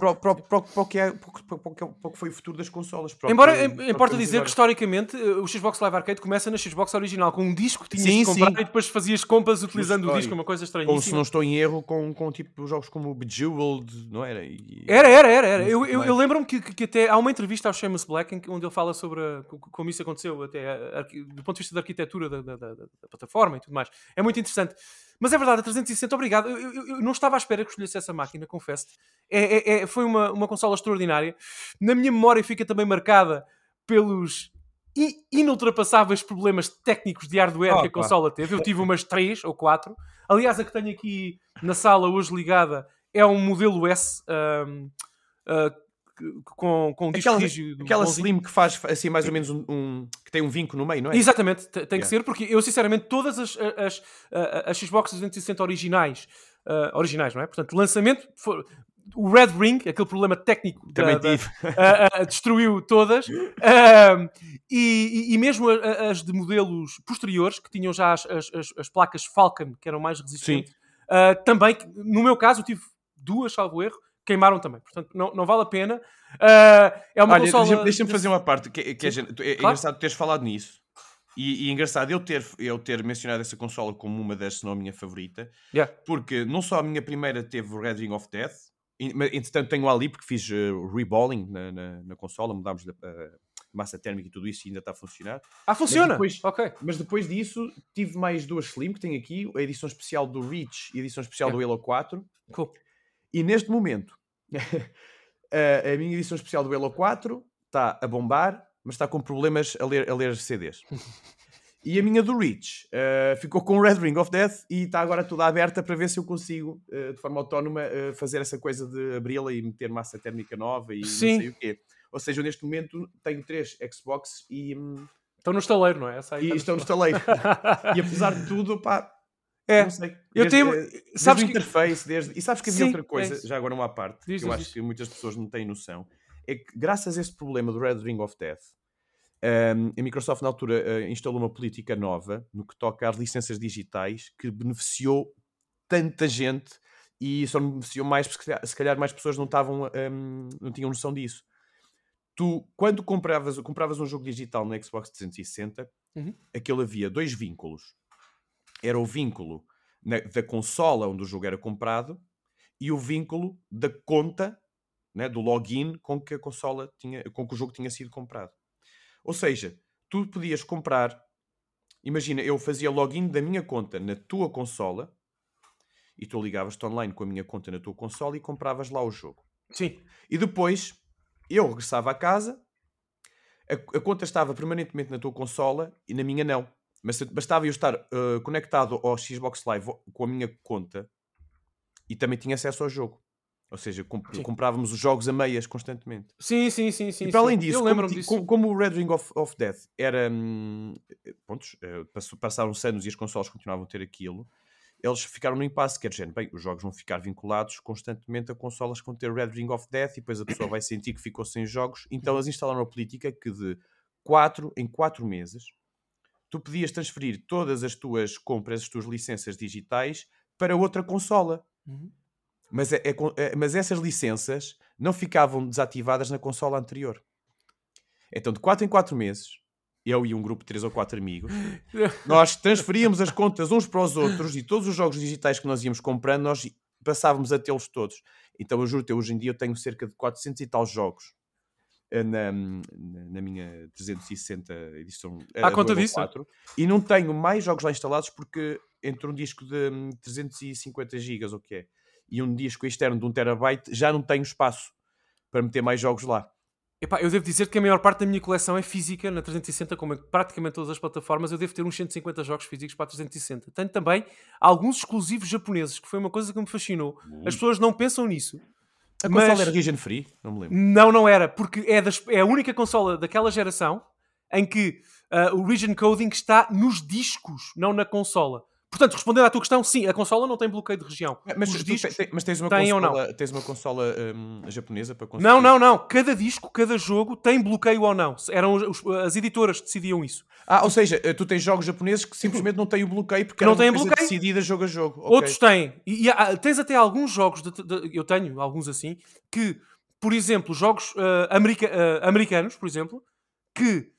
que foi o futuro das consolas. para Embora que- em- importa dizer que historicamente eh, o Xbox Live Arcade começa na Xbox original com um disco que tinhas Sim, de comprar sim. e depois fazias compras utilizando o disco, uma coisa Ou se não estou em erro, com, com tipo jogos como Bejeweled, não era? E- Era, era, era. era. Eu, eu, eu lembro-me que, que- até há uma entrevista ao Seamus Black onde ele fala sobre a- co- como isso aconteceu, até a- arqui- do ponto de vista da arquitetura da, da- da- da plataforma e tudo mais. É muito interessante. Mas é verdade, a 360, obrigado. Eu, eu- eu não estava à espera que escolhesse essa máquina, confesso. É, é- é- foi uma, uma consola extraordinária. Na minha memória fica também marcada pelos inultrapassáveis problemas técnicos de hardware que a consola teve. Eu tive umas 3 ou 4. Aliás, a que tenho aqui na sala hoje ligada é um modelo S ahm, ah, que- com, com um disco Aquela, rígido. aquela bonzinho. Slim que faz assim mais ou menos um, um- que tem um vinco no meio, não é? Exatamente, te- tem que Yeah. ser, porque eu sinceramente todas as, as, as, as Xbox 360 originais, ah, originais, não é? Portanto, lançamento, for- o Red Ring, aquele problema técnico da- da- a- a- destruiu todas. E, e- mesmo a- as de modelos posteriores, que tinham já as, as- as- as placas Falcon, que eram mais resistentes, ah, também, no meu caso, eu tive duas, salvo erro, queimaram também. Portanto, não, não vale a pena. Ah, é uma Olha, consola... deixa- deixa-me fazer uma parte que, que é, é engraçado teres falado nisso. E, e engraçado eu ter, eu ter mencionado essa consola como uma das, se não a minha favorita, Yeah. porque não só a minha primeira teve o Red Ring of Death, mas, entretanto tenho ali porque fiz uh, reballing na, na, na consola, mudámos a massa térmica e tudo isso e ainda está a funcionar. Ah, funciona! depois- Ok. Mas depois disso tive mais duas Slim que tenho aqui, a edição especial do Reach e a edição especial do Halo 4. Cool. E neste momento, a, a minha edição especial do Halo 4 está a bombar, mas está com problemas a ler, a ler CDs. E a minha do Reach eh, ficou com o Red Ring of Death e está agora toda aberta para ver se eu consigo, eh, de forma autónoma, eh, fazer essa coisa de abri-la e meter massa térmica nova e Sim. não sei o quê. Ou seja, eu neste momento tenho três Xbox e, hum, Estão no estaleiro, não é? Essa aí e estão no estaleiro. e apesar de tudo, pá, É. Eu tenho- eh, desde sabes o que- interface, desde... E sabes que havia Sim, outra é coisa, isso. já agora uma parte, Diz, que eu diz, acho diz. que muitas pessoas não têm noção, é que graças a esse problema do Red Ring of Death, ehm, a Microsoft na altura eh, instalou uma política nova no que toca às licenças digitais que beneficiou tanta gente e só beneficiou mais porque se calhar- se calhar mais pessoas não estavam ehm, não tinham noção disso. Tu, quando compravas, compravas um jogo digital no Xbox 360, Uhum. aquele havia dois vínculos. Era o vínculo na- da consola onde o jogo era comprado e o vínculo da conta, né, do login com que a consola tinha, com que o jogo tinha sido comprado. Ou seja, tu podias comprar, imagina, eu fazia login da minha conta na tua consola e tu ligavas-te online com a minha conta na tua consola e compravas lá o jogo. Sim. E depois eu regressava a casa, a, a conta estava permanentemente na tua consola e na minha não. Mas bastava eu estar uh, conectado ao Xbox Live com a minha conta e também tinha acesso ao jogo. Ou seja, comp- Sim. comprávamos os jogos a meias constantemente. Sim, sim, sim, sim. e para sim. além disso, eu como, disso. como- como o Red Ring of, of Death era. hum, eh, passou- passaram-se anos e as consoles continuavam a ter aquilo, eles ficaram no impasse. Quer dizer, bem, os jogos vão ficar vinculados constantemente a consolas que vão ter Red Ring of Death e depois a pessoa vai sentir que ficou sem jogos. Então eles instalaram a política que de 4 em 4 meses tu podias transferir todas as tuas compras, as tuas licenças digitais para outra consola. Uhum. Mas, é- é é- mas essas licenças não ficavam desativadas na consola anterior. Então, de 4 em 4 meses, eu e um grupo de 3 ou 4 amigos, nós transferíamos as contas uns para os outros e todos os jogos digitais que nós íamos comprando, nós passávamos a tê-los todos. Então, eu juro-te, hoje em dia eu tenho cerca de 400 e tal jogos na, na, na minha 360 edição. eh, À conta disso? 4, e não tenho mais jogos lá instalados porque entre um disco de hum, 350 gigas, ou o que é, e um disco externo de 1 terabyte, já não tenho espaço para meter mais jogos lá. Epá, eu devo dizer que a maior parte da minha coleção é física na 360, como em praticamente todas as plataformas. Eu devo ter uns 150 jogos físicos para a 360. Tenho também alguns exclusivos japoneses, que foi uma coisa que me fascinou. As pessoas não pensam nisso. A Mas- consola era region free? Não me lembro. Não, não era, porque é, das- é a única consola daquela geração em que ah, o region coding está nos discos, não na consola. Portanto, respondendo à tua questão, sim, a consola não tem bloqueio de região. Mas, Os tu discos te- te- mas tens uma têm ou não? consola, tens uma consola hum, japonesa para conseguir? Não, não, não. Cada disco, cada jogo tem bloqueio ou não. Eram os- as editoras que decidiam isso. Ah, ou seja, eh, tu tens jogos japoneses que simplesmente não têm o bloqueio porque Que não têm bloqueio. decidida jogo a jogo. Ok. Outros têm. E, e tens até alguns jogos, de- de- eu tenho alguns assim, que, por exemplo, jogos ah, america- ah, americanos, por exemplo, que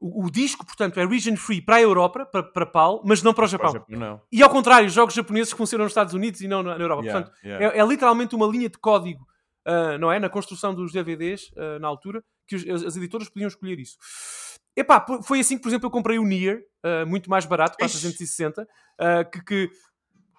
o, o disco, portanto, é region free para a Europa, para, para PAL, mas não para o Japão. Para o Japão. E ao contrário, jogos japoneses que funcionam nos Estados Unidos e não na, na Europa. Yeah, Portanto, yeah. é, é literalmente uma linha de código, ah, não é? Na construção dos DVDs, ah, na altura, que os- as, as editoras podiam escolher isso. Epá, foi assim que, por exemplo, eu comprei o Nier, ah, muito mais barato, para a Ixi. 360, ah, que, que- que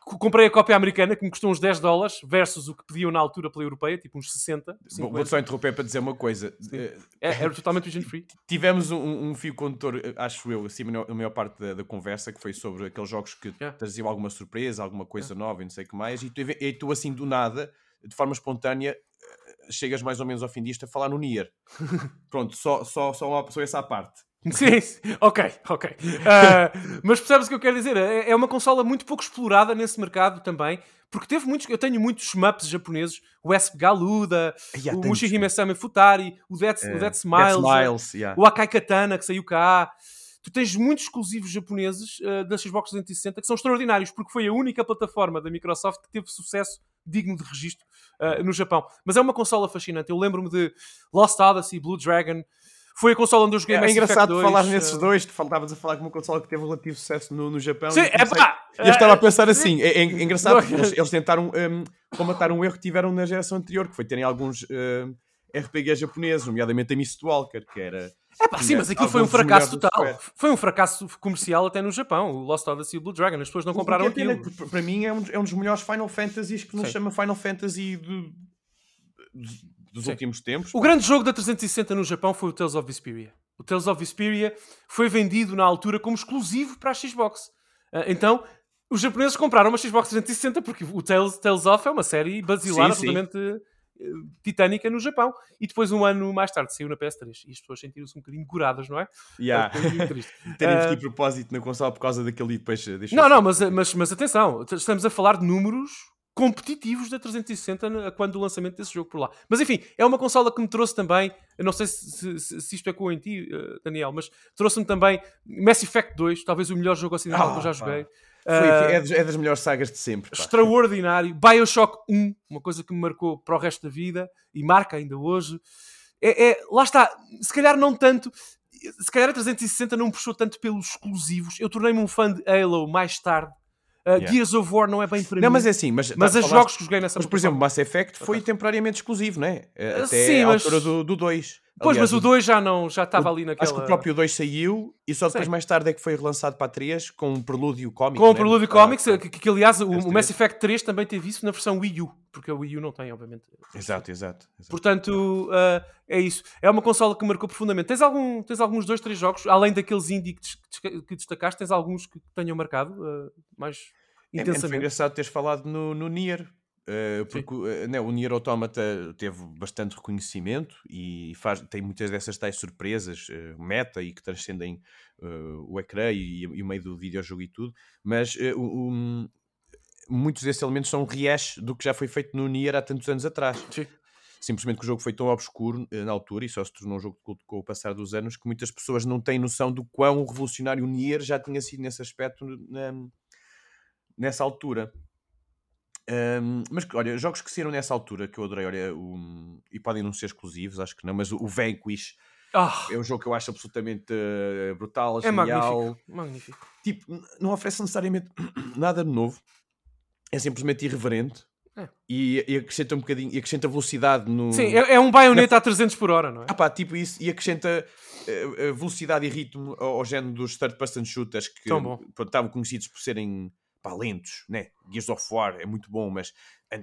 comprei a cópia americana, que me custou uns 10 dólares, versus o que pediam na altura pela europeia, tipo uns 60. Vou- 50. Vou só interromper para dizer uma coisa. Eh, É, era totalmente region free. Tivemos um, um fio condutor, acho eu, assim, a maior- parte da, da conversa, que foi sobre aqueles jogos que Yeah. traziam alguma surpresa, alguma coisa nova e não sei o que mais, e tu, e tu, assim, do nada, de forma espontânea, eh, chegas mais ou menos ao fim disto a falar no Nier. Pronto, só, só, só, uma, só essa à parte. Sim, sim. ok, ok. Ah, mas percebes o que eu quero dizer? É, é uma consola muito pouco explorada nesse mercado também, porque teve muitos. Eu tenho muitos shmups japoneses, o Esp Galuda, Ya, o Mushihime Sama Futari, o Dead, o Eh, Dead Dead Smiles, Smiles, yeah. o Akai Katana, que saiu cá. Tu tens muitos exclusivos japoneses ah, da Xbox 360 que são extraordinários, porque foi a única plataforma da Microsoft que teve sucesso digno de registro ah, no Japão. Mas é uma consola fascinante. Eu lembro-me de Lost Odyssey, Blue Dragon. Foi a consola onde eu joguei É, Mass Effect engraçado 2, falar nesses dois, tu faltavas a falar com uma consola que teve relativo sucesso no, no Japão. Sim, é pá! Eu estava a pensar assim, é, é engraçado eles, eles tentaram um, combatar um erro que tiveram na geração anterior, que foi terem alguns um, RPG japoneses, nomeadamente a Mist Walker, que era... É pá, sim, mas aquilo foi um fracasso total. Foi um fracasso comercial até no Japão. O Lost Odyssey e o Blue Dragon. As pessoas não compraram é aquilo. Para mim é um, dos- é um dos melhores Final Fantasies que nos chama Final Fantasy dos, dos Sim. últimos tempos. O grande jogo da 360 no Japão foi o Tales of Vesperia. O Tales of Vesperia foi vendido na altura como exclusivo para a Xbox. Ah, Então, os japoneses compraram uma Xbox 360 porque o Tales, Tales of é uma série basilar Sim, sim. absolutamente eh, titânica no Japão. E depois, um ano mais tarde, saiu na PS3. E as pessoas sentiram-se um bocadinho coradas, não é? Yeah. Triste. Terem Ah, investido de propósito na consola por causa daquele e depois Não, não, mas, mas, mas atenção, estamos a falar de números competitivos da 360 na- quando do lançamento desse jogo por lá. Mas enfim, é uma consola que me trouxe também, não sei se, se- se isto ecoa em ti, eh, Daniel, mas trouxe-me também Mass Effect 2, talvez o melhor jogo ocidental que eu já Ah, joguei. Foi- Ah, é, das, é das melhores sagas de sempre. pá. extraordinário. Bioshock 1, uma coisa que me marcou para o resto da vida e marca ainda hoje. É, é- lá está, se calhar não tanto. Se calhar a 360 não me puxou tanto pelos exclusivos. Eu tornei-me um fã de Halo mais tarde. Uh, Yeah. Gears of War não é bem para Não, mim. mas é assim, mas, mas tá- os falaste- jogos que joguei nessa Mas, por exemplo, Mass Effect foi temporariamente exclusivo, não é? Ah, Até sim, mas- altura do 2. Pois, Aliás, mas o 2 já não, já estava ali naquela... Acho que o próprio 2 saiu e só depois Sim. mais tarde é que foi relançado para a 3 com um prelúdio cómico. Com o né? Prelude Para- Comics, para- que, que, aliás o, PS3. o Mass Effect 3 também teve isso na versão Wii U, porque a Wii U não tem, obviamente. Exato, exato. exato. Portanto, uh, é isso. É uma consola que marcou profundamente. Tens, algum, tens alguns dois, três jogos, além daqueles indie que, des- que destacaste, tens alguns que tenham marcado uh, mais É, é, intensamente? engraçado teres falado no, no Nier. Eh, porque eh, né, o Nier Automata teve bastante reconhecimento e faz, tem muitas dessas tais surpresas eh, meta e que transcendem o ecrã e, e o meio do videojogo e tudo, mas o- muitos desses elementos são rehash do que já foi feito no Nier há tantos anos atrás. Sim. Simplesmente que o jogo foi tão obscuro na altura e só se tornou um jogo de culto com o passar dos anos que muitas pessoas não têm noção do quão revolucionário o Nier já tinha sido nesse aspecto na- nessa altura. Ahm, mas olha, jogos que saíram nessa altura que eu adorei, olha, o- e podem não ser exclusivos, acho que não, mas o, o Vanquish Ah, é um jogo que eu acho absolutamente eh, brutal, é genial. magnífico. Magnífico. Tipo, não oferece necessariamente nada de novo, é simplesmente irreverente É. e, e acrescenta um bocadinho, e acrescenta velocidade no. Sim, é, é um baioneta a 300 por hora, não é? Ah pá, tipo isso, e acrescenta eh, velocidade e ritmo ao, ao género dos third-person shooters que estavam conhecidos por serem pá, lentos, né? Gears of War é muito bom, mas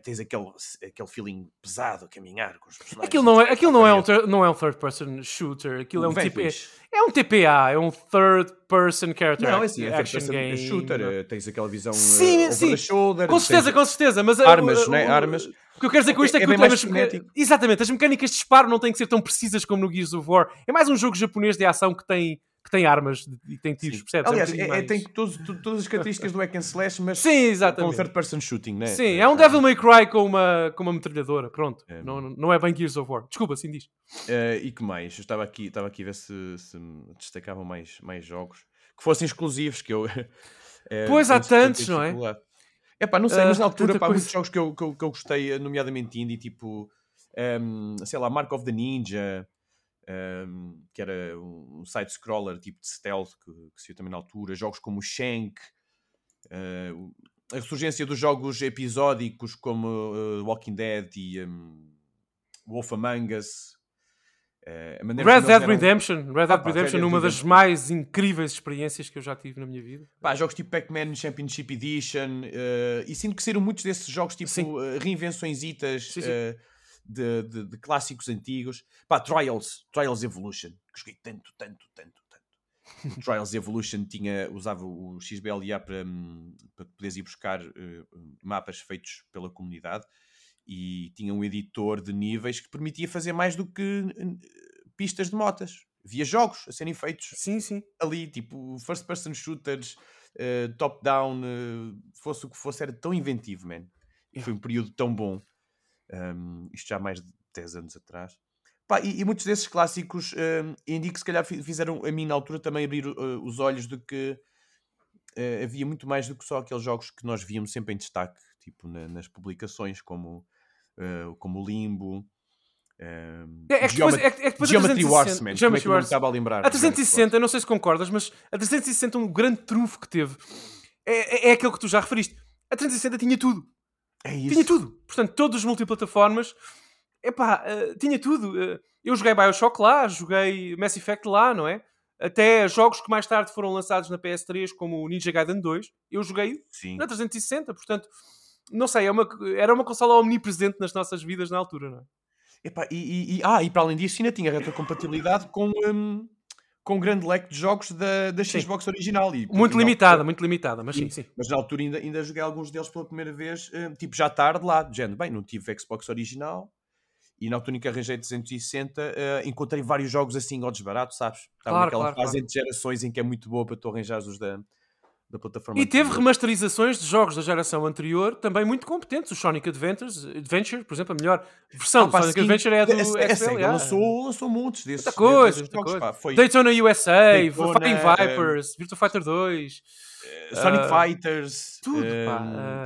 tens aquele, aquele feeling pesado a caminhar com os personagens. Aquilo não é, aquilo não é, um, não é um third person shooter, aquilo é um, tipo, é, é um TPA, é um third person character Não, é assim, é action game. shooter, eh, tens aquela visão Sim, eh, over sim. the shoulder. Com certeza, com certeza, mas uh, Armas, uh, né? uh, Armas. O que eu quero dizer com isto é, É- que é mais frenético. Exatamente, as mecânicas de disparo não têm que ser tão precisas como no Gears of War. É mais um jogo japonês de ação que tem, tem armas e tem tiros, Sim. percebes? Aliás, um é, é- mais- tem todos- todas as características do hack and slash, mas Sim, com exatamente. third person shooting, né? Sim, é um Devil May Cry com uma, com uma metralhadora, pronto. É. Não, não é bem Gears of War. Desculpa, assim diz. Eh, e que mais? Eu estava aqui, estava aqui a ver se, se destacavam mais, mais jogos que fossem exclusivos, que eu. Pois, há tantos, não é? dificuldade. Epá, não sei, Ah, mas na altura, tanta pá, coisa. muitos jogos que eu, que eu, que eu gostei, nomeadamente indie, tipo, ehm, sei lá, Mark of the Ninja, ehm, que era um side-scroller tipo de stealth, que, que saiu também na altura, jogos como o Shank, o- a ressurgência dos jogos episódicos como eh, Walking Dead e ehm, Wolf Among Us. maneira Red Dead eram- Redemption. Red Dead Ah, pá, Redemption, Red uma das Redemption. mais incríveis experiências que eu já tive na minha vida. Pá, jogos tipo Pac-Man Championship Edition eh, e sinto que saíram muitos desses jogos tipo Sim. sim. eh, de, de- de clássicos antigos. Pá, Trials, Trials Evolution, que joguei tanto, tanto, tanto, tanto. Trials Evolution tinha, usava o XBLA para, hum, para poderes ir buscar eh, mapas feitos pela comunidade e tinha um editor de níveis que permitia fazer mais do que pistas de motas. via jogos a serem feitos Sim, sim. ali, tipo first person shooters, eh, top down, eh, fosse o que fosse, era tão inventivo, man. E Yeah. foi um período tão bom. Um, isto já há mais de 10 anos atrás. Pá, e, e muitos desses clássicos indico que se calhar fi- fizeram a mim na altura também abrir uh, os olhos de que uh, havia muito mais do que só aqueles jogos que nós víamos sempre em destaque, tipo na- nas publicações, como, uh, como o Limbo. Um, É, é que depois, é, que- é que depois a Geometry 360 Wars, man. Como é Geometry Wars. estava a lembrar? A 360, eu não sei se concordas, mas a 360, um grande trunfo que teve é, é, é aquele que tu já referiste. A 360 tinha tudo. É isso. Tinha tudo. Portanto, todos os multiplataformas, epá, eh, tinha tudo. Eh, eu joguei Bioshock lá, joguei Mass Effect lá, não é? Até jogos que mais tarde foram lançados na PS3, como o Ninja Gaiden 2, eu joguei Sim. na 360. Portanto, não sei, é uma, era uma consola omnipresente nas nossas vidas na altura, não é? Epá, e, e- e- ah, e para além disso, ainda tinha retrocompatibilidade com, um, com um grande leque de jogos da, da Sim. Xbox original. E, Muito limitada, altura- muito limitada, mas sim, sim. Mas na altura ainda, ainda joguei alguns deles pela primeira vez, eh, tipo já tarde lá, de género. Bem, não tive Xbox original e na altura em que arranjei 360 eh, encontrei vários jogos assim ao desbarato, sabes? Estava Claro, naquela claro, fase claro. entre gerações em que é muito boa para tu arranjares os da, da plataforma. E teve anterior. remasterizações de jogos da geração anterior também muito competentes. O Sonic Adventures, Adventure, por exemplo, a melhor versão Ah, do Sonic. Adventure é a do a- a XBLA. Sega lançou, lançou montes desses, Muita coisa, desses muita jogos. coisa. Pá. Foi Daytona USA, Daytona, Fighting eh, Vipers, Virtua Fighter 2, eh, Sonic ah, Fighters, tudo, eh, pá.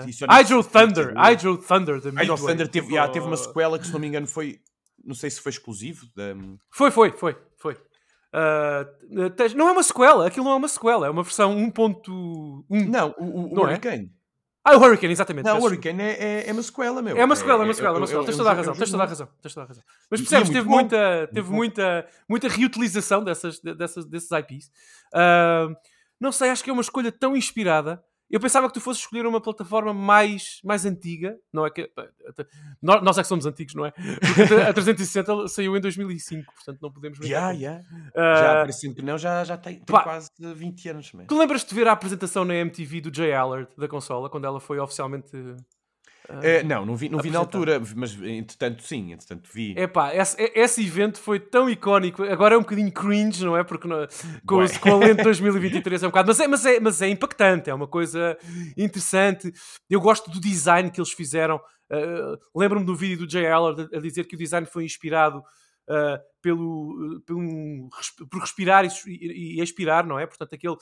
Uh, Sonic Hydro Thunder, eh, Hydro Thunder da Hydro. Thunder teve, já, teve uma sequela que, se não me engano, foi. Não sei se foi exclusivo. Da, foi, foi, foi. Uh, tens- não é uma sequela, aquilo não é uma sequela, é uma versão 1.1. não, o, o, Não é? Hurricane. Ah, o Hurricane, exatamente. Não, o Hurricane é, é, é uma sequela, meu. É uma sequela, é uma sequela, é uma sequela. é Tens toda a é razão, tens toda a razão, tens toda a razão. Mas é percebes, teve muita, teve muita, muita reutilização dessas, dessas, desses IPs. Ah, não sei, acho que é uma escolha tão inspirada. Eu pensava que tu fosses escolher uma plataforma mais, mais antiga, não é que nós, nós é que somos antigos, não é? Porque a 360 saiu em 2005, portanto não podemos brincar Já, com- já. Ah, parecendo que não, já, já tem, tem pá. quase 20 anos, man. Tu lembras-te de ver a apresentação na MTV do Jay Allard da consola, quando ela foi oficialmente Eh, não, não vi, não vi na altura, mas entretanto sim, entretanto vi. Epá, esse, esse evento foi tão icónico. Agora é um bocadinho cringe, não é? Porque não- com, os- com a lente 2023 é um bocado. Mas é, mas, é, mas é impactante, é uma coisa interessante. Eu gosto do design que eles fizeram. Uh, Lembro-me do vídeo do Jay Allard a, dizer que o design foi inspirado uh, pelo, uh, pelo por respirar e, e- e expirar, não é? Portanto, aquele.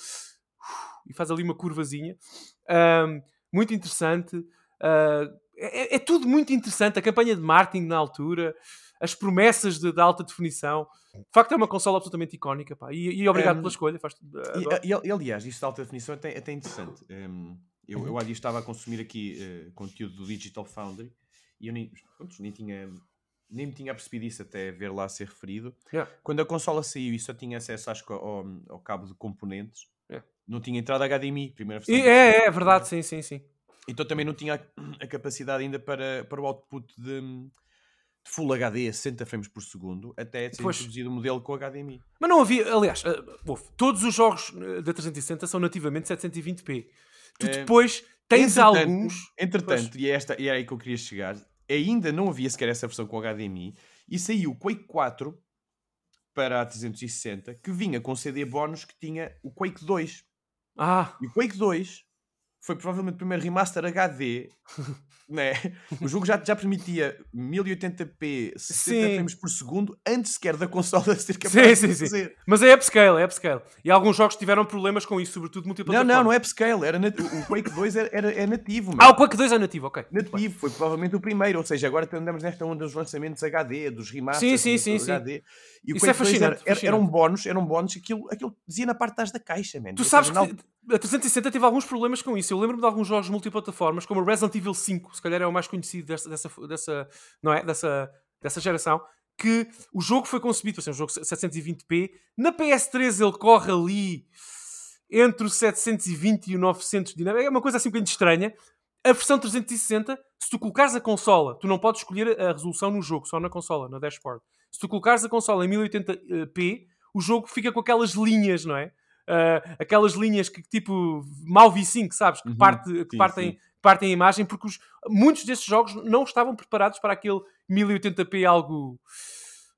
E faz ali uma curvazinha. Um, muito interessante. Uh, é, é tudo muito interessante. A campanha de marketing na altura, as promessas de, de alta definição. De facto, é uma consola absolutamente icónica. Pá. E, e obrigado Um, pela escolha. Faz, E, adoro. e- e, aliás, isto de alta definição é até, até interessante. Um, eu, Uhum. eu há dias estava a consumir aqui eh, conteúdo do Digital Foundry e eu nem, pronto, nem tinha nem me tinha percebido isso até ver lá ser referido. Yeah. Quando a consola saiu e só tinha acesso acho, que ao, ao cabo de componentes, Yeah. não tinha entrada HDMI, primeira versão. E- é, é verdade, sim, sim, sim. Então também não tinha a, a capacidade ainda para, para o output de, de Full HD a 60 frames por segundo, até ser Pois. introduzido o modelo com HDMI. Mas não havia, aliás, uh, todos os jogos uh, da 360 são nativamente 720p. Tu É, depois tens Entretanto- alguns. Entretanto, e é, esta, e é aí que eu queria chegar, ainda não havia sequer essa versão com HDMI e saiu o Quake 4 para a 360 que vinha com CD bónus que tinha o Quake 2. Ah, E o Quake 2 foi provavelmente o primeiro remaster HD. né? O jogo já, já permitia 1080p 60 Sim. frames por segundo antes sequer da consola ser sim, capaz sim, de sim. fazer. Mas é upscale, é upscale. E alguns jogos tiveram problemas com isso, sobretudo Não, multiplataforma. não, não é upscale. Era nat- o Quake 2 era, era- é nativo. Ah, meu. o Quake 2 é nativo, ok. nativo, foi provavelmente o primeiro, ou seja, agora andamos nesta onda dos lançamentos HD, dos remasters Sim, sim, sim, sim. HD. E o Isso Quake é 2 fascinante, era, era, era fascinante. um bónus, era um bónus, aquilo, aquilo dizia na parte de trás da caixa, man. Tu sabes seja, que a 360 teve alguns problemas com isso. Eu lembro-me de alguns jogos multiplataformas, como Resident Evil 5, se calhar é o mais conhecido dessa, dessa, dessa, não é? dessa, dessa geração, que o jogo foi concebido, assim, um jogo 720p. Na PS3 ele corre ali entre o 720 e o 900 dinâmico. É uma coisa assim um bocadinho estranha. A versão 360, se tu colocares a consola, tu não podes escolher a resolução no jogo, só na consola, na dashboard. Se tu colocares a consola em 1080p, o jogo fica com aquelas linhas, não é? Ah, aquelas linhas que tipo mal V5, sabes? Que, Uhum, parte, que sim, partem, sim. partem a imagem, porque os- muitos desses jogos não estavam preparados para aquele 1080p algo,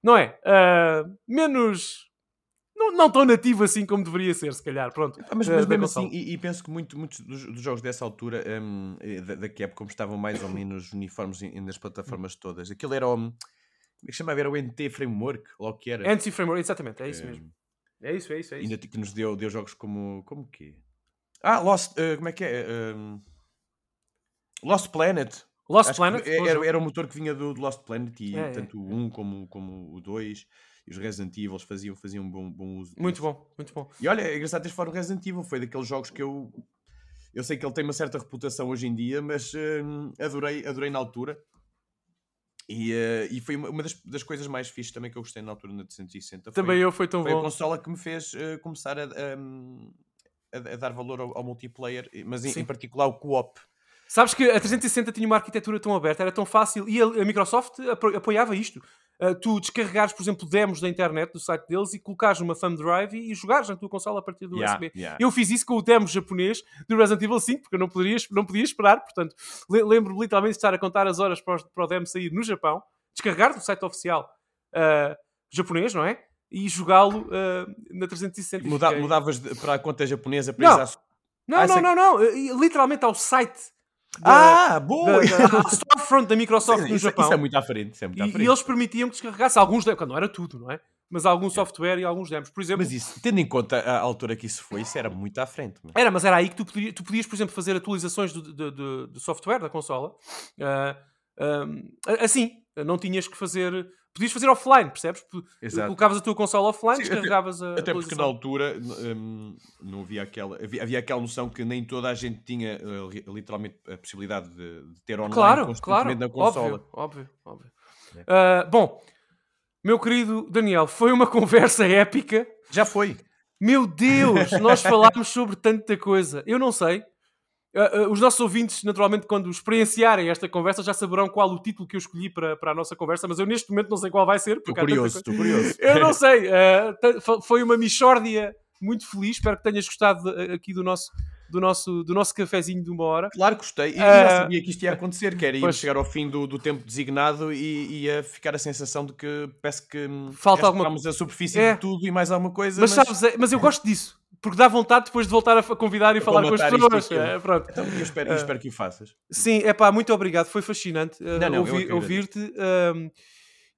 não é? Ah, menos não, não tão nativo assim como deveria ser, se calhar. Pronto. Ah, Mas, mas da mesmo assim, e, e penso que muito, muitos dos, dos jogos dessa altura, eh, da, da Capcom, estavam mais ou menos uniformes em- nas plataformas todas. Aquilo era o. Como é que chamava? Era o NT Framework, ou o que era. Anti-framework, exatamente, é isso mesmo. É isso, é isso, é isso. Ainda que nos deu, deu jogos como. Como o quê? Ah, Lost. eh, como é que é? Hum, Lost Planet. Lost Acho que Planet, é- era, era o motor que vinha do, do Lost Planet e É, é, tanto o 1 como, como o 2 e os Resident Evil faziam, faziam um bom, bom uso. muito disso. bom, muito bom. E olha, é engraçado teres falado do Resident Evil, foi daqueles jogos que eu. Eu sei que ele tem uma certa reputação hoje em dia, mas hum, adorei, adorei na altura. E, eh, e foi uma, uma das, das coisas mais fixes também que eu gostei na altura na 360. Foi, Também eu foi tão foi a bom. consola que me fez eh, começar a, a, a dar valor ao, ao multiplayer, mas em, em particular o co-op. Sabes que a 360 tinha uma arquitetura tão aberta, era tão fácil, e a, a Microsoft apo- apoiava isto. Uh, tu descarregares, por exemplo, demos da internet, do site deles, e colocares numa thumb drive e, e jogares na tua consola a partir do Yeah, USB. yeah. Eu fiz isso com o demo japonês do Resident Evil 5, porque eu não poderia, não podia esperar, portanto, le- lembro-me literalmente de estar a contar as horas para, os- para o demo sair no Japão, descarregar do site oficial uh, japonês, não é? E jogá-lo uh, na 360. E Muda- Mudavas de- para a conta japonesa para Não. Não, Ah, não, sei- não, não, literalmente ao site Ah, boa! da, da, storefront da Microsoft Isso- no isso, Japão. isso é muito à frente. Isso é muito à e, frente. e eles permitiam que descarregasse alguns demos, não era tudo, não é? Mas algum software e alguns demos. Por exemplo, Mas isso, tendo em conta a altura que isso foi, isso era muito à frente. mano. era, mas era aí que tu podias, tu podias por exemplo, fazer atualizações do, do, do- do software da consola. Ah, ahm, assim, não tinhas que fazer. Podias fazer offline, percebes? Exato. Colocavas a tua consola offline, Sim, até- descarregavas a. Até porque na altura hum, não havia aquela, havia, havia aquela noção que nem toda a gente tinha uh, literalmente a possibilidade de, de ter online Claro, claro. na consola. Óbvio, óbvio, óbvio. É. Ah, bom, meu querido Daniel, foi uma conversa épica. Já foi. Meu Deus, nós falámos sobre tanta coisa. Eu não sei. Ah, ah, os nossos ouvintes, naturalmente, quando experienciarem esta conversa, já saberão qual o título que eu escolhi para, para a nossa conversa, mas eu neste momento não sei qual vai ser. Estou curioso, coisa. estou curioso. Eu não sei. fo- foi uma mixórdia muito feliz. Espero que tenhas gostado aqui do nosso, do, nosso, do nosso cafezinho de uma hora. Claro que gostei. E já sabia que isto ia acontecer, que era pois. chegar ao fim do, do tempo designado e ia ficar a sensação de que parece que Falta alguma explorámos a superfície É. de tudo e mais alguma coisa. Mas, sabes, é- mas eu gosto disso. Porque dá vontade depois de voltar a convidar e falar com as pessoas. É, pronto. Então, eu espero, eu espero que o faças. Sim, é pá, muito obrigado. Foi fascinante uh, agradeço. ouvir-te. um,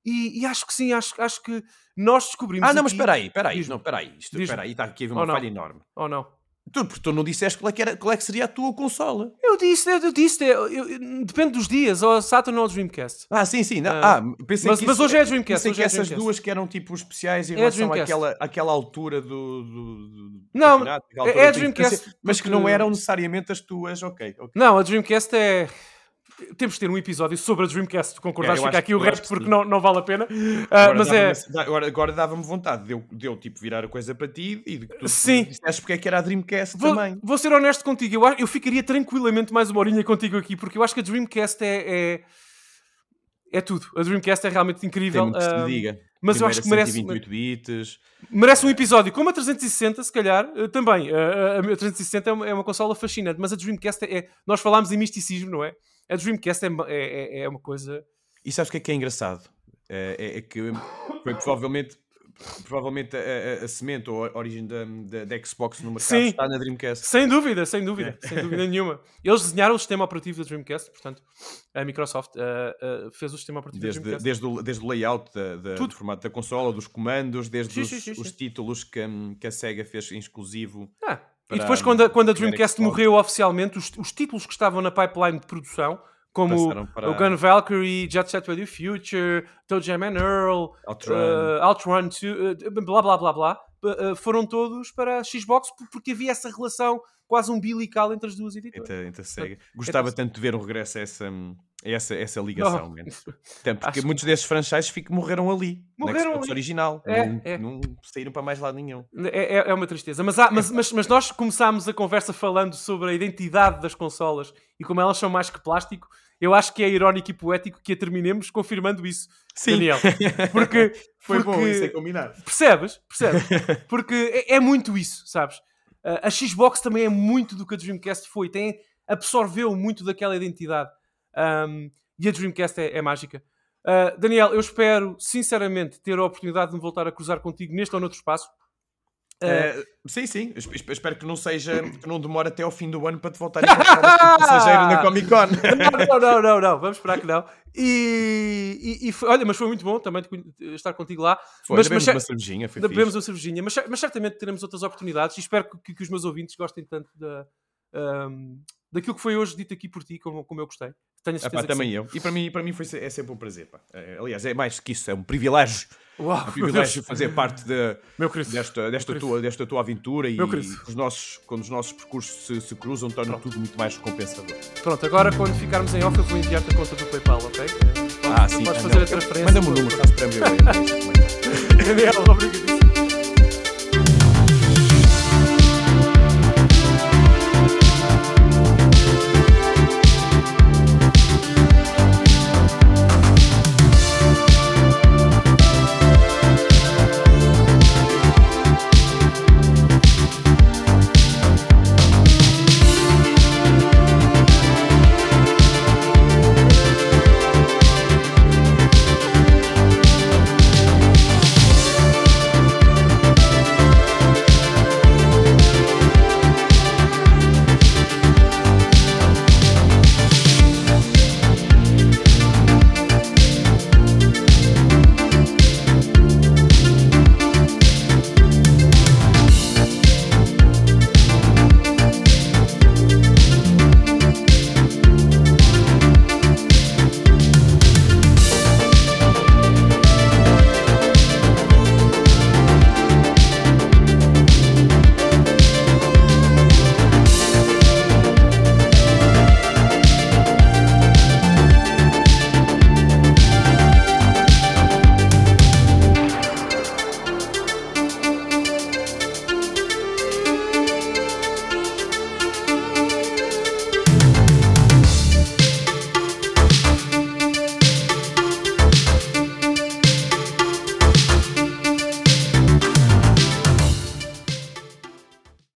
e, e acho que sim, acho, acho que nós descobrimos. Ah, não, mas aqui- espera aí, espera aí. Não, espera aí. Isto, espera aí, está aqui a haver uma não? falha enorme. Ou não? Tu, porque tu não disseste qual é, que era, qual é que seria a tua consola. Eu disse, eu, eu disse, eu- eu- depende dos dias, ou Saturn ou Dreamcast. Ah, sim, sim. Não. Ah, Ah, pensei mas- que mas isso- hoje é Dreamcast, Pensei que é essas Dreamcast. duas que eram tipo especiais em É relação àquela, àquela altura do, do, do Não, é- da Dreamcast, importância, Mas que não eram necessariamente as tuas, ok. ok. Não, a Dreamcast é. Temos de ter um episódio sobre a Dreamcast, tu concordaste? É, Fica aqui o resto que porque sim. não, não vale a pena. Ah, Agora mas é. dava-me- Agora, agora dava-me vontade de eu, de eu, tipo virar a coisa para ti e de que tu Sim. disseste porque é que era a Dreamcast Vou, também. vou ser honesto contigo, eu, eu ficaria tranquilamente mais uma horinha contigo aqui, porque eu acho que a Dreamcast é. é... é tudo. A Dreamcast é realmente Tem incrível. muito que se ah, lhe diga. mas eu acho que merece, 128 bits. merece um episódio como a 360, se calhar, eh, também. A, a, a 360 é uma, é uma consola fascinante, mas a Dreamcast é, é- Nós falámos em misticismo, não é? A Dreamcast é, é, é- é uma coisa. E sabes o que é que é engraçado? É, é- é que foi provavelmente, provavelmente a, a- a semente ou a origem da, da, da Xbox no mercado Sim. está na Dreamcast. Sem dúvida, sem dúvida, sem dúvida nenhuma. Eles desenharam o sistema operativo da Dreamcast, portanto, a Microsoft eh, eh, fez o sistema operativo Desde, da Dreamcast. desde, o, desde o layout da, da- do formato da consola, dos comandos, desde Sim, os, sim. os títulos que, que a SEGA fez em exclusivo. Ah, e depois, quando a, quando a Dreamcast morreu oficialmente, os, os títulos que estavam na pipeline de produção, como para- o Gun Valkyrie, Jet Set Radio Future, Toe Jam and Earl, Outrun. uh, Outrun 2, uh, blá blá blá blá, uh, foram todos para a Xbox por- porque havia essa relação quase umbilical entre as duas editoras. A SEGA. Gostava tanto de ver um regresso a essa, a essa, essa ligação. Até porque Acho que- muitos desses franchises fico, morreram ali. Morreram ali. original. É, não, é. não saíram para mais lado nenhum. É, é- é uma tristeza. Mas, há- mas, mas, mas nós começámos a conversa falando sobre a identidade das consolas e como elas são mais que plástico. Eu acho que é irónico e poético que a terminemos confirmando isso, Sim. Daniel. Porque, Foi porque- bom, isso é combinar. Percebes? Percebes? Porque é, é muito isso, sabes? A Xbox também é muito do que a Dreamcast foi, tem, absorveu muito daquela identidade. Ahm, e a Dreamcast é, é mágica. Ah, Daniel, eu espero sinceramente ter a oportunidade de me voltar a cruzar contigo neste ou noutro espaço. Eh, sim, sim. Esp- espero que não seja, que não demore até ao fim do ano para te voltar a encontrar passageiro na Comic Con. Não, não, não, não, não, vamos esperar que não. E, e- e foi- olha, mas foi muito bom também estar contigo lá. Foi, mas, bebemos mas, uma cervejinha, foi bebemos uma cervejinha, mas, mas certamente teremos outras oportunidades e espero que, que os meus ouvintes gostem tanto da, ahm, daquilo que foi hoje dito aqui por ti, como, como eu gostei. Tenho a Ah, pá, certeza também sim. eu. E para mim, para mim foi, é sempre um prazer. Pá. É, aliás, é mais que isso, é um privilégio. Uau, Um meu privilégio fazer parte de, desta, desta, tua, desta tua aventura e os nossos, quando os nossos percursos se, se cruzam, torna Pronto. tudo muito mais recompensador. Pronto, agora quando ficarmos em off eu vou enviar-te a conta do PayPal, ok? Eh, Ah, sim. Podes ah, fazer não. a transferência. Manda-me o número, faço para mim. Daniel, obrigadíssimo.